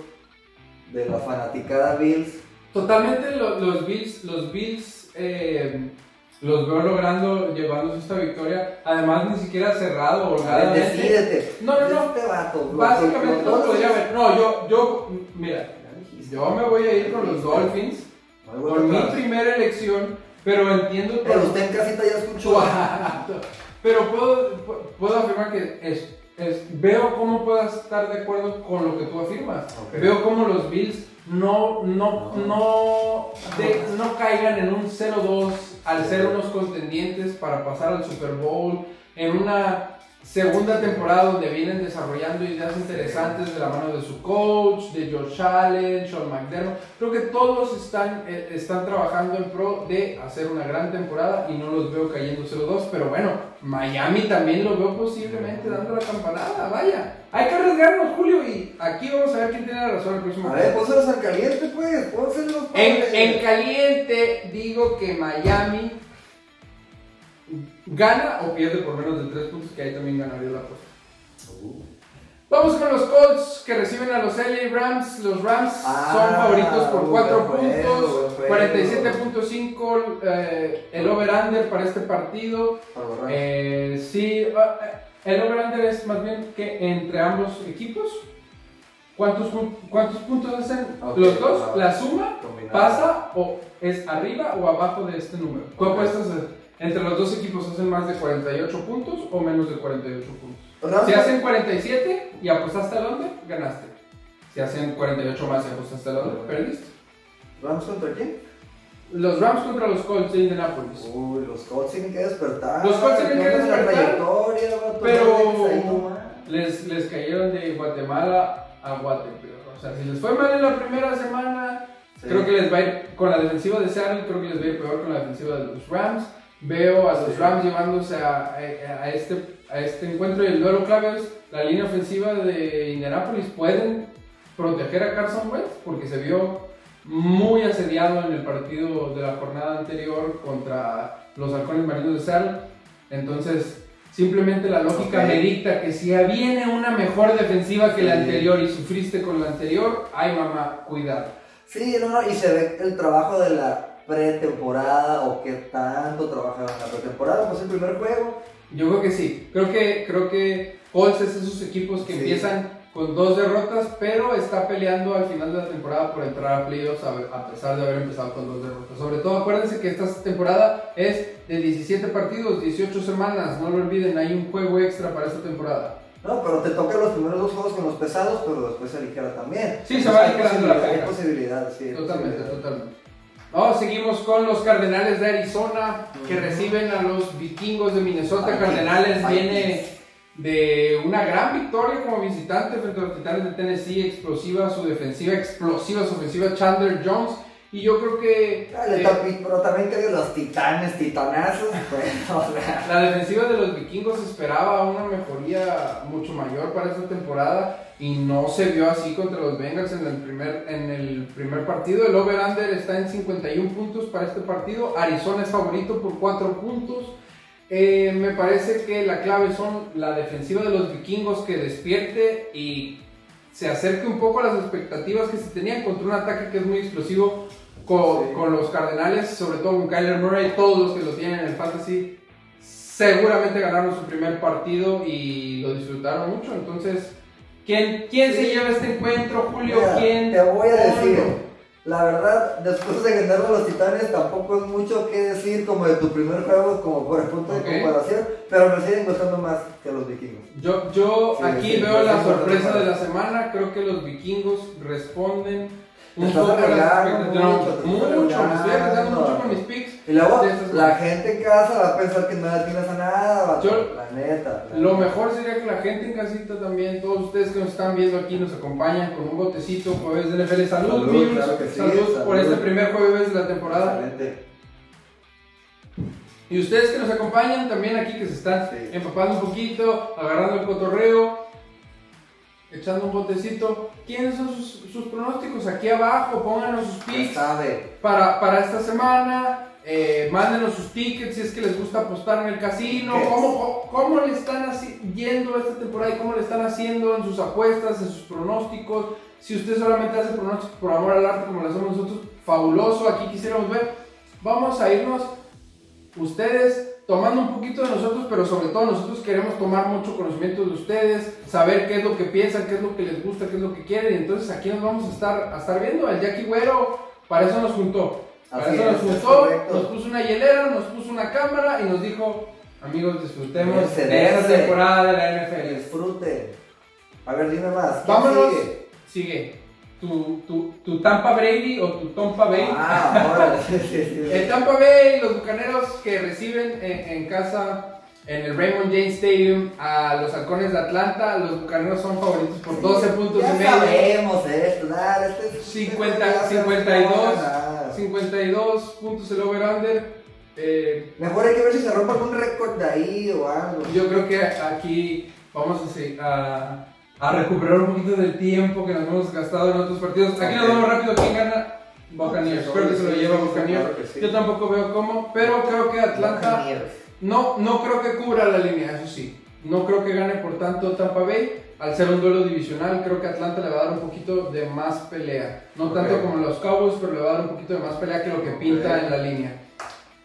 de la fanaticada Bills. Totalmente lo- los Bills, los Bills eh, los veo logrando, llevándose esta victoria, además ni siquiera cerrado o A ver, holgadamente. decídete. No, no, no. Este vato, lo- Básicamente podría ver. No, yo, yo, mira, yo me voy a ir con los Dolphins vuelta mi primera elección, pero entiendo Pero usted en casita ya escuchó. [laughs] Pero puedo, puedo afirmar que es, es- veo cómo puedas estar de acuerdo con lo que tú afirmas. Veo cómo los Bills no, no, No. no, de- no caigan en un 0-2 al ser unos contendientes para pasar al Super Bowl, en una segunda temporada donde vienen desarrollando ideas interesantes de la mano de su coach, de Josh Allen, Sean McDermott. Creo que todos están, eh, están trabajando en pro de hacer una gran temporada y no los veo cayendo 0-2, pero bueno, Miami también lo veo posiblemente dando la campanada, vaya. Hay que arriesgarnos, Julio, y aquí vamos a ver quién tiene la razón el próximo A ver, pónselos al caliente, pues. Pónselos. En, padre. en caliente digo que Miami gana o pierde por menos de 3 puntos, que ahí también ganaría la apuesta. Uh. Vamos con los Colts que reciben a los LA Rams. Los Rams Ah, son favoritos por buen 4 juego, puntos, buen juego. 47.5 eh, el over-under para este partido. Eh, sí, ah, eh, el over-under es más bien que entre ambos equipos. ¿Cuántos, cuántos puntos hacen los dos? wow. La suma Combinado. pasa o es arriba o abajo de este número. ¿Cuál Ok. apuestas? Entre los dos equipos hacen más de 48 puntos o menos de 48 puntos. Si hacen 47 y apostaste al under, ganaste. Si hacen 48 más y apostaste al under, perdiste. ¿Rams contra quién? Los Rams contra los Colts de Indianapolis. Uy, los Colts tienen que despertar. Los Colts tienen que despertar, pero-. Les, les cayeron de Guatemala a Guatemala. O sea, si les fue mal en la primera semana, Sí. creo que les va a ir con la defensiva de Seattle, creo que les va a ir peor con la defensiva de los Rams. Veo a los. Rams llevándose a, a- a este, a este encuentro y el duelo clave es la línea ofensiva de Indianapolis. Pueden proteger a Carson Wentz porque se vio muy asediado en el partido de la jornada anterior contra los halcones marinos de Seattle. Entonces, simplemente la lógica Ok. me dicta que si viene una mejor defensiva que la anterior y sufriste con la anterior, ay mamá, cuidado. Sí, no, no, y se ve el trabajo de la pretemporada o qué tanto trabajaron en la pretemporada, pues el primer juego. Yo creo que sí. Creo que, creo que Colts es esos equipos que Sí. empiezan con dos derrotas, pero está peleando al final de la temporada por entrar a playoffs a, a pesar de haber empezado con dos derrotas. Sobre todo acuérdense que esta temporada es de 17 partidos, 18 semanas. No lo olviden, hay un juego extra para esta temporada. No, pero te tocan los primeros dos juegos con los pesados, pero después se aligera también. Sí, se Entonces, va hay aligerando la. Hay posibilidades, sí. hay Totalmente, totalmente. Ahora seguimos con los Cardenales de Arizona que reciben a los Vikingos de Minnesota. Vikings, Cardenales viene de una gran victoria como visitante frente a los Titanes de Tennessee, explosiva su defensiva, explosiva su ofensiva Chandler Jones. Y yo creo que Dale, eh, tapi- pero también que los titanes, titanazos, [laughs] pues, o sea, la defensiva de los vikingos esperaba una mejoría mucho mayor para esta temporada y no se vio así contra los Bengals en el primer, en el primer partido. El over-under está en 51 puntos para este partido. Arizona es favorito por 4 puntos. Eh, me parece que la clave son la defensiva de los vikingos que despierte y se acerque un poco a las expectativas que se tenían contra un ataque que es muy explosivo con, Sí. con los Cardenales, sobre todo con Kyler Murray, todos los que lo tienen en el fantasy seguramente ganaron su primer partido y lo disfrutaron mucho. Entonces, ¿quién, quién se lleva este encuentro, Julio? mira, ¿Quién? te voy a decir, la verdad, después de ganar a los titanes tampoco es mucho que decir como de tu primer juego, como por el punto Ok. de comparación, pero me siguen gustando más que los vikingos. Yo, yo Sí, aquí sí, veo la sorpresa de la semana. Creo que los vikingos responden un poco a las arriesgando expectativas. No, mucho, me estoy arriesgando. mucho con mis picks. Y luego, la gente en casa va a pensar que no le tienes a nada, la neta. la Lo mejor sería que la gente en casita también, todos ustedes que nos están viendo aquí, nos acompañan con un botecito jueves de NFL. Salud, Salud, salud, por este primer jueves de la temporada. Excelente. Y ustedes que nos acompañan también aquí, que se están empapando un poquito, agarrando el cotorreo, echando un botecito. ¿Quiénes son sus, sus pronósticos? Aquí abajo, pónganos sus picks para, para esta semana. Eh, mándenos sus tickets si es que les gusta apostar en el casino. ¿Cómo, cómo, le están yendo esta temporada y cómo le están haciendo en sus apuestas, en sus pronósticos? Si usted solamente hace pronósticos por amor al arte como lo hacemos nosotros, fabuloso. Aquí quisiéramos ver. Vamos a irnos ustedes tomando un poquito de nosotros, pero sobre todo nosotros queremos tomar mucho conocimiento de ustedes, saber qué es lo que piensan, qué es lo que les gusta, qué es lo que quieren. Y entonces aquí nos vamos a estar, a estar viendo. El Jackie Güero para eso nos juntó. Para Así eso nos es, juntó, nos puso una hielera, nos puso una cámara y nos dijo, amigos, disfrutemos de esta temporada de la NFL. Disfrute. A ver, dime más. ¿quién Vámonos. sigue? Sigue. Tu, tu, tu Tampa Brady o tu Tompa Bay. Ah, órale. [laughs] Sí, sí, sí. El Tampa Bay, los bucaneros que reciben en, en casa en el Raymond James Stadium a los halcones de Atlanta, los bucaneros son favoritos por 12 puntos ya y medio. sabemos esto, este es- 50, ya sabemos 52, cómo van a ganar. 52 puntos el over-under. Eh, Mejor hay que ver si se rompe algún récord de ahí o algo. yo creo que aquí vamos a, a, a recuperar un poquito del tiempo que nos hemos gastado en otros partidos. Aquí nos vamos rápido. ¿Quién gana? Buccaneers. Creo que se lo lleva Buccaneers. Yo tampoco veo cómo, pero creo que Atlanta. No, no creo que cubra la línea, eso sí. No creo que gane por tanto Tampa Bay. Al ser un duelo divisional, creo que Atlanta le va a dar un poquito de más pelea. No tanto como los Cowboys, pero le va a dar un poquito de más pelea que lo que pinta en la línea.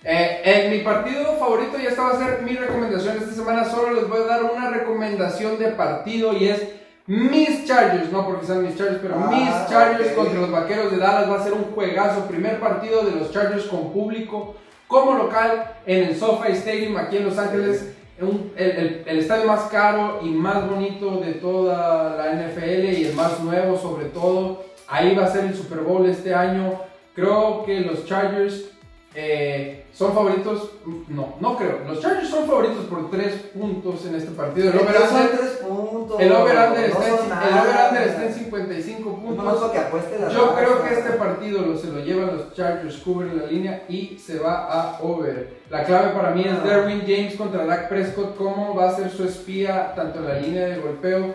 Eh, en mi partido favorito, y esta va a ser mi recomendación esta semana, solo les voy a dar una recomendación de partido y es mis Chargers, no porque sean mis Chargers, pero Ah, mis Chargers contra los Vaqueros de Dallas va a ser un juegazo, primer partido de los Chargers con público. como local en el SoFi Stadium aquí en Los Ángeles. Un- el, el- el estadio más caro y más bonito de toda la NFL y el más nuevo sobre todo. Ahí va a ser el Super Bowl este año. Creo que los Chargers eh, son favoritos. No, no creo. Los Chargers son favoritos por 3 puntos en este partido. El over-under no está, en- son el nada. over-under está en 55 No conozco puntos. que apueste la Yo creo que este partido lo, se lo llevan los Chargers, cubren la línea y se va a over. La clave para mí es Ah. Derwin James contra Dak Prescott, cómo va a ser su espía tanto en la línea de golpeo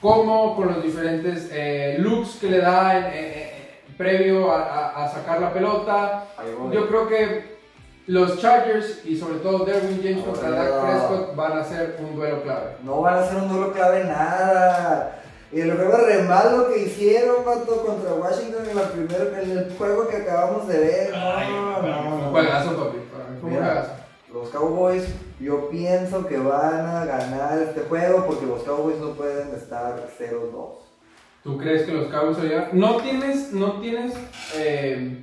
como con los diferentes eh, looks que le da en- en- en- previo a, a- a sacar la pelota. Yo creo que los Chargers y sobre todo Derwin James contra. Dak Prescott van a ser un duelo clave. No van a ser un duelo clave nada. Y el juego re malo que hicieron, vato, contra Washington en, la primer, en el juego que acabamos de ver. No, no, no. Juegazo, papi. Para mí fue un juegazo. Los Cowboys, yo pienso que van a ganar este juego porque los Cowboys no pueden estar 0-2. ¿Tú crees que los Cowboys llevan? No tienes, no tienes, eh,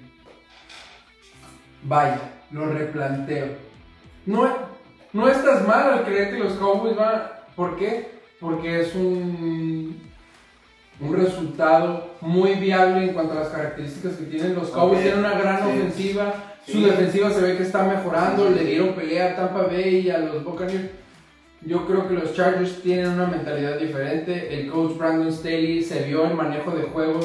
vaya, lo replanteo. No, no estás mal al creer que los Cowboys van, ¿por qué? Porque es un, un resultado muy viable en cuanto a las características que tienen. Los Cowboys tienen una gran sí. ofensiva, su defensiva se ve que está mejorando, Sí. le dieron pelea a Tampa Bay y a los Buccaneers. Yo creo que los Chargers tienen una mentalidad diferente. El coach Brandon Staley se vio el manejo de juego.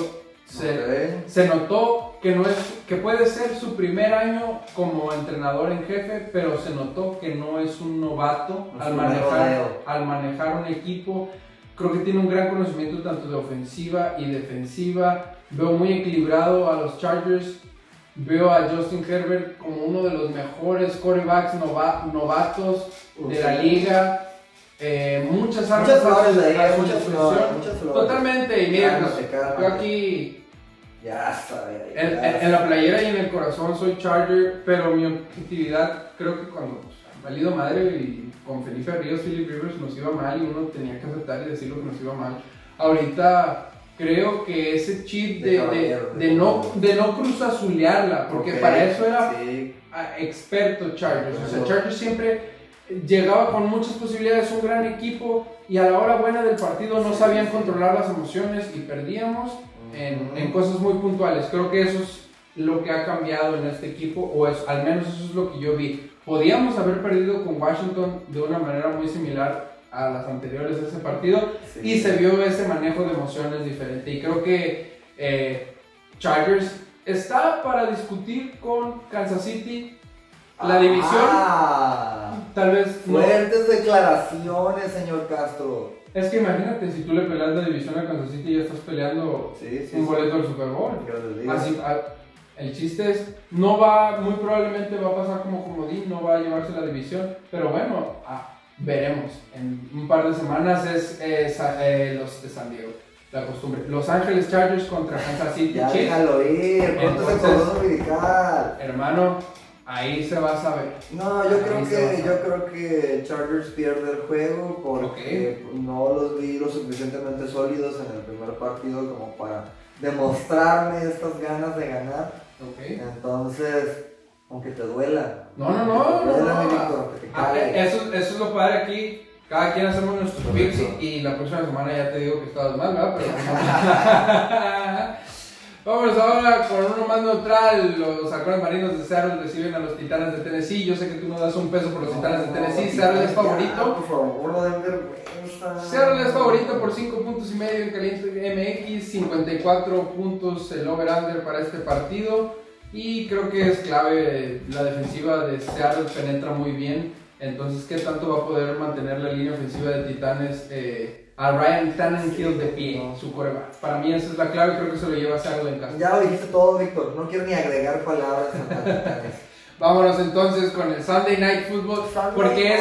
Se, se notó que, no es, que puede ser su primer año como entrenador en jefe, pero se notó que no es un novato No al manejar, al manejar un equipo. Creo que tiene un gran conocimiento tanto de ofensiva y defensiva. Veo muy equilibrado a los Chargers. Veo a Justin Herbert como uno de los mejores quarterbacks nova- novatos de la liga. Eh, muchas armas Muchas flores muchas flores, muchas flores. Totalmente, y mira, yo aquí Ya en, en- en la playera y en el corazón soy Charger, pero mi objetividad creo que cuando pues, valido madre y con Felipe Ríos, Philip Rivers nos iba mal y uno tenía que aceptar y decir lo que nos iba mal. Ahorita creo que ese chip De de, de, de no, de no cruzazulearla, porque Ok, para eso era Sí. experto Chargers. O sea. Chargers siempre llegaba con muchas posibilidades, un gran equipo, y a la hora buena del partido no sabían controlar las emociones y perdíamos en, en cosas muy puntuales. Creo que eso es lo que ha cambiado en este equipo, o es, al menos eso es lo que yo vi. Podíamos haber perdido con Washington de una manera muy similar a las anteriores de ese partido, Sí. y se vio ese manejo de emociones diferente. Y creo que eh, Chargers está para discutir con Kansas City la división. Ah, Tal vez no. fuertes declaraciones, señor Castro. Es que imagínate, si tú le peleas la división a Kansas City, ya estás peleando Sí, sí. un boleto del Super Bowl. Así, a- el chiste es, no va, muy probablemente va a pasar como comodín, no va a llevarse la división, pero bueno, ah, veremos. En un par de semanas es eh, sa- eh, los de San Diego, la costumbre. Los Ángeles Chargers contra Kansas City Ya Chiefs. déjalo ir, se Entonces-. Hermano, ahí se va a saber. No, yo creo que yo creo que Chargers pierde el juego porque no los vi lo suficientemente sólidos en el primer partido como para demostrarme estas ganas de ganar. Entonces, aunque te duela. No, no, no, te no, duela, no. mi Víctor, que te Ah, cale. eso, eso es lo padre aquí. Cada quien hacemos nuestros picks y, y la próxima semana ya te digo que estabas mal, ¿verdad? Pero [laughs] [laughs] Vámonos ahora con uno más neutral. Los halcones marinos de Seattle reciben a los titanes de Tennessee. Yo sé que tú no das un peso por los titanes de Tennessee. Seattle es favorito. Por favor, no den vergüenza. Seattle es favorito por 5 puntos y medio en caliente MX, 54 puntos el over-under para este partido y creo que es clave, la defensiva de Seattle penetra muy bien, entonces qué tanto va a poder mantener la línea ofensiva de Titanes eh, a Ryan Tannehill de pie, su coreback. Para mí esa es la clave, creo que se lo lleva Seattle en casa. Ya lo dijiste todo, Víctor. No quiero ni agregar palabras. [laughs] Vámonos entonces con el Sunday Night Football, porque es,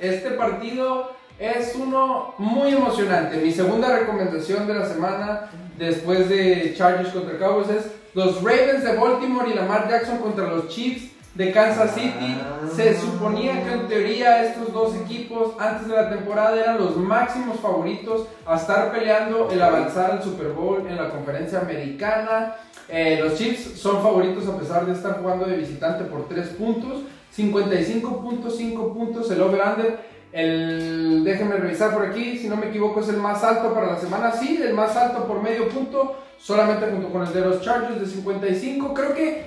este partido es uno muy emocionante. Mi segunda recomendación de la semana, después de Chargers contra Cowboys, es los Ravens de Baltimore y Lamar Jackson contra los Chiefs. De Kansas City. Se suponía que en teoría estos dos equipos antes de la temporada eran los máximos favoritos a estar peleando el avanzar al Super Bowl en la conferencia americana. Eh, los Chiefs son favoritos a pesar de estar jugando de visitante por 3 puntos. 55.5 puntos el over-under. El, déjenme revisar por aquí, si no me equivoco es el más alto para la semana, sí, el más alto por medio punto, solamente junto con el de los Chargers de 55. Creo que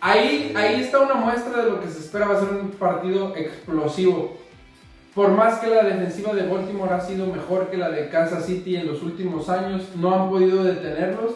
ahí, ahí está una muestra de lo que se espera va a ser un partido explosivo. Por más que la defensiva de Baltimore ha sido mejor que la de Kansas City en los últimos años, no han podido detenerlos.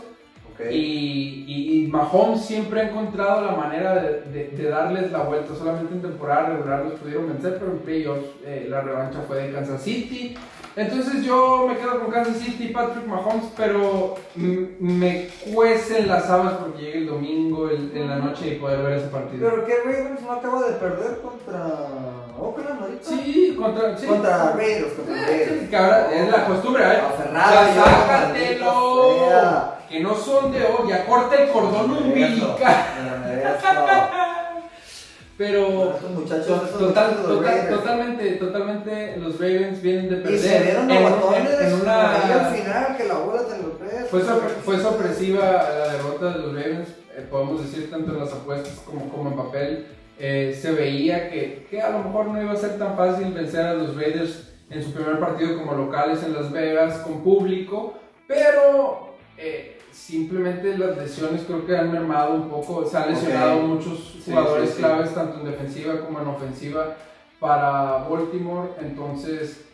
Y, y, y Mahomes siempre ha encontrado la manera de, de- de darles la vuelta. Solamente en temporada regular los pudieron vencer, pero en playoffs eh, la revancha fue de Kansas City. Entonces yo me quedo con Kansas City y Patrick Mahomes, pero me cuecen las habas porque llegue el domingo el- en la noche y poder ver ese partido. Pero que Ravens no acaba de perder contra Ahorita. Sí, contra, sí. Contra Raiders, contra Raiders. sí, que ahora es la costumbre, ¿eh? Aferrado, Ya sácatelo. Que no son de hoy, ya corta el cordón umbilical. [laughs] Pero Estos muchachos, to- estos total- muchachos total- totalmente, totalmente los Ravens vienen de perder. Y se vieron en, en- botones en una- al final que la bola te lo ves. fue, sorpre- fue sorpresiva la derrota de los Ravens, eh, podemos decir tanto en las apuestas como, como en papel. Eh, se veía que, que a lo mejor no iba a ser tan fácil vencer a los Raiders en su primer partido como locales en Las Vegas con público, pero eh, simplemente las lesiones creo que han mermado un poco, se han lesionado Ok. muchos jugadores sí, sí. claves tanto en defensiva como en ofensiva para Baltimore, entonces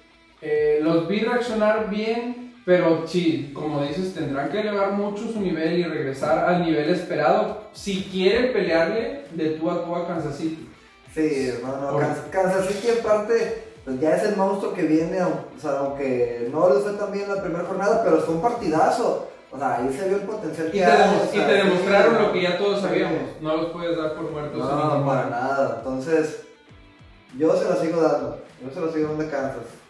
eh, los vi reaccionar bien, pero sí, como dices, tendrán que elevar mucho su nivel y regresar al nivel esperado si quieren pelearle de tú a tú a Kansas City. Sí, no, no, Por- Kansas, City en parte pues ya es el monstruo que viene, o sea, aunque no les fue tan bien la primera jornada, pero fue un partidazo. O sea, ahí se vio el potencial Y que te, hay, y te demostraron lo que ya todos sabíamos, no los puedes dar por muertos. No, para nada. Entonces, yo se la sigo dando. Yo se la sigo dando a Kansas.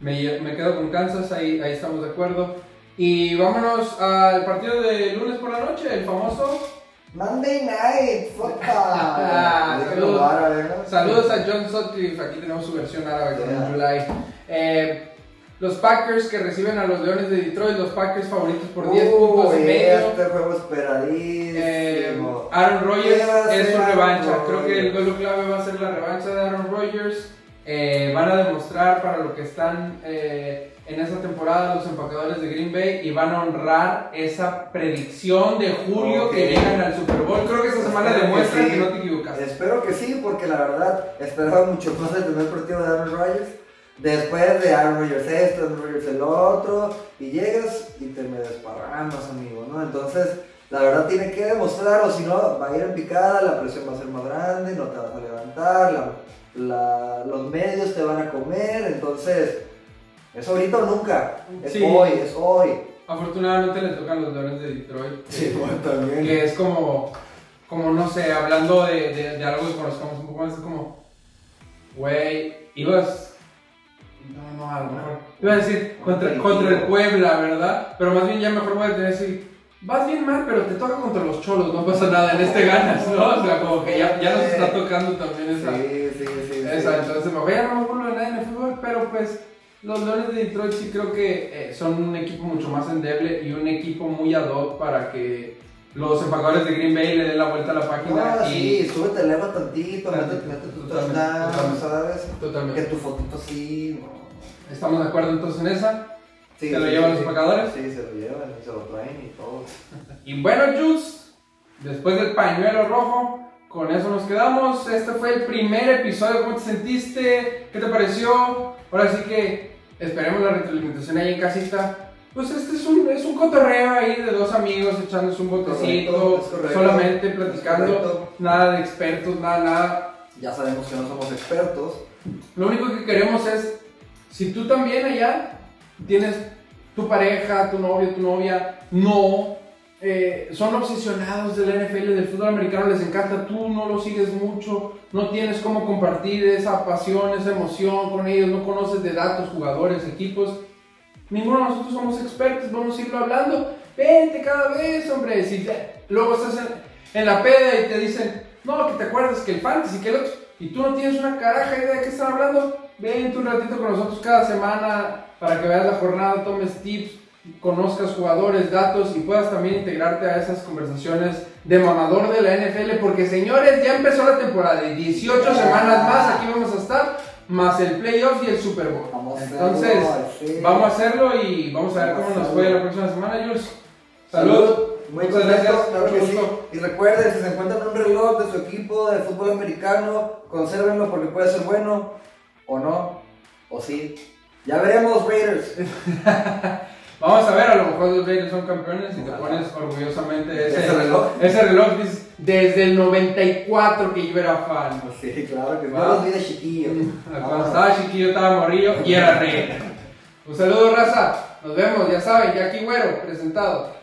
Me, me quedo con Kansas, ahí, ahí estamos de acuerdo. Y vámonos al partido de lunes por la noche, el famoso. Monday Night Football. [laughs] Ah, saludos. ¿no? Saludos a John Sutcliffe, aquí tenemos su versión árabe con Yeah. July. Eh, los Packers que reciben a los Leones de Detroit, los Packers favoritos por 10 puntos y medio. Este juego Eh, esperadísimo. Aaron Rodgers ¿Qué va a es su revancha. Creo que el duelo clave va a ser la revancha de Aaron Rodgers. Eh, van a demostrar para lo que están eh, en esta temporada los empacadores de Green Bay y van a honrar esa predicción de julio que llegan al Super Bowl. Creo que esta semana Espero que demuestra sí. que no te equivocaste. Espero que sí, porque la verdad esperaba mucho más del primer partido de Aaron Rodgers. Después de Aaron Rodgers esto, Aaron Rodgers el otro, y llegas y te me desparramas, amigo, ¿no? Entonces, la verdad tiene que demostrar, o si no, va a ir en picada, la presión va a ser más grande, no te vas a levantar, la- la- los medios te van a comer, entonces, es ahorita o nunca, es Sí. hoy, es hoy. Afortunadamente le tocan los Leones de Detroit. que- bueno, también. que es como, como no sé, hablando de, de, de algo que conozcamos un poco más, es como, güey, ibas, no, no, a lo mejor, iba a decir contra, contra el Puebla, ¿verdad? Pero más bien ya mejor voy a tener así, vas bien mal, pero te toca contra los cholos, no pasa nada, en este ganas, ¿no? O sea, como que ya, ya nos está tocando también esa, Sí, sí, sí. sí. esa entonces me voy a no me acuerdo de nada en el fútbol, pero pues... Los Leones de Detroit sí creo que eh, son un equipo mucho más endeble y un equipo muy ad hoc para que los empacadores de Green Bay le den la vuelta a la página Ah, y sí, súbete, eleva tantito, Tantito, mete, mete tu touchdown, totalmente. ¿sabes? Que totalmente. tu fotito sí, no. ¿Estamos de acuerdo entonces en esa? Sí, ¿Se lo llevan sí, los empacadores? Sí, se lo llevan y se lo traen y todo. Y bueno, Jules, después del pañuelo rojo, con eso nos quedamos. Este fue el primer episodio. ¿Cómo te sentiste? ¿Qué te pareció? Ahora sí que esperemos la retroalimentación ahí en casita. Pues este es un, es un cotorreo ahí de dos amigos echándose un botecito, Correcto, es correcto. solamente platicando, nada de expertos, nada, nada. Ya sabemos que no somos expertos. Lo único que queremos es, si tú también allá tienes tu pareja, tu novio, tu novia, no, eh, son obsesionados del NFL, del fútbol americano, les encanta, tú no lo sigues mucho, no tienes cómo compartir esa pasión, esa emoción con ellos, no conoces de datos, jugadores, equipos. Ninguno de nosotros somos expertos, vamos a irlo hablando. Vente cada vez, hombre. Si luego estás en, en la peda y te dicen, No, que te acuerdas que el fantasy, que el otro. Y tú no tienes una caraja idea de qué están hablando. Vente un ratito con nosotros cada semana para que veas la jornada, tomes tips, conozcas jugadores, datos y puedas también integrarte a esas conversaciones de mamador de la NFL. Porque señores, ya empezó la temporada y 18 semanas más aquí vamos a estar, más el playoff y el Super Bowl. Vamos Entonces, hacerlo, vamos a hacerlo y vamos a ver Vamos cómo a nos fue la próxima semana, Jules. Salud. Muy Muchas contento, gracias. claro que sí. Y recuerden, si se encuentran un reloj de su equipo de fútbol americano, consérvenlo porque puede ser bueno, o no, o sí. Ya veremos, Raiders. [laughs] Vamos a ver, a lo mejor los Raiders son campeones y te pones orgullosamente ese, Ese reloj. Ese reloj desde el 94 que yo era fan. Sí, claro que. Va. Los vi de chiquillo. Cuando Vámonos. estaba chiquillo estaba morrillo y era rey. Un saludo, raza. Nos vemos, ya saben, Jackie Güero, presentado.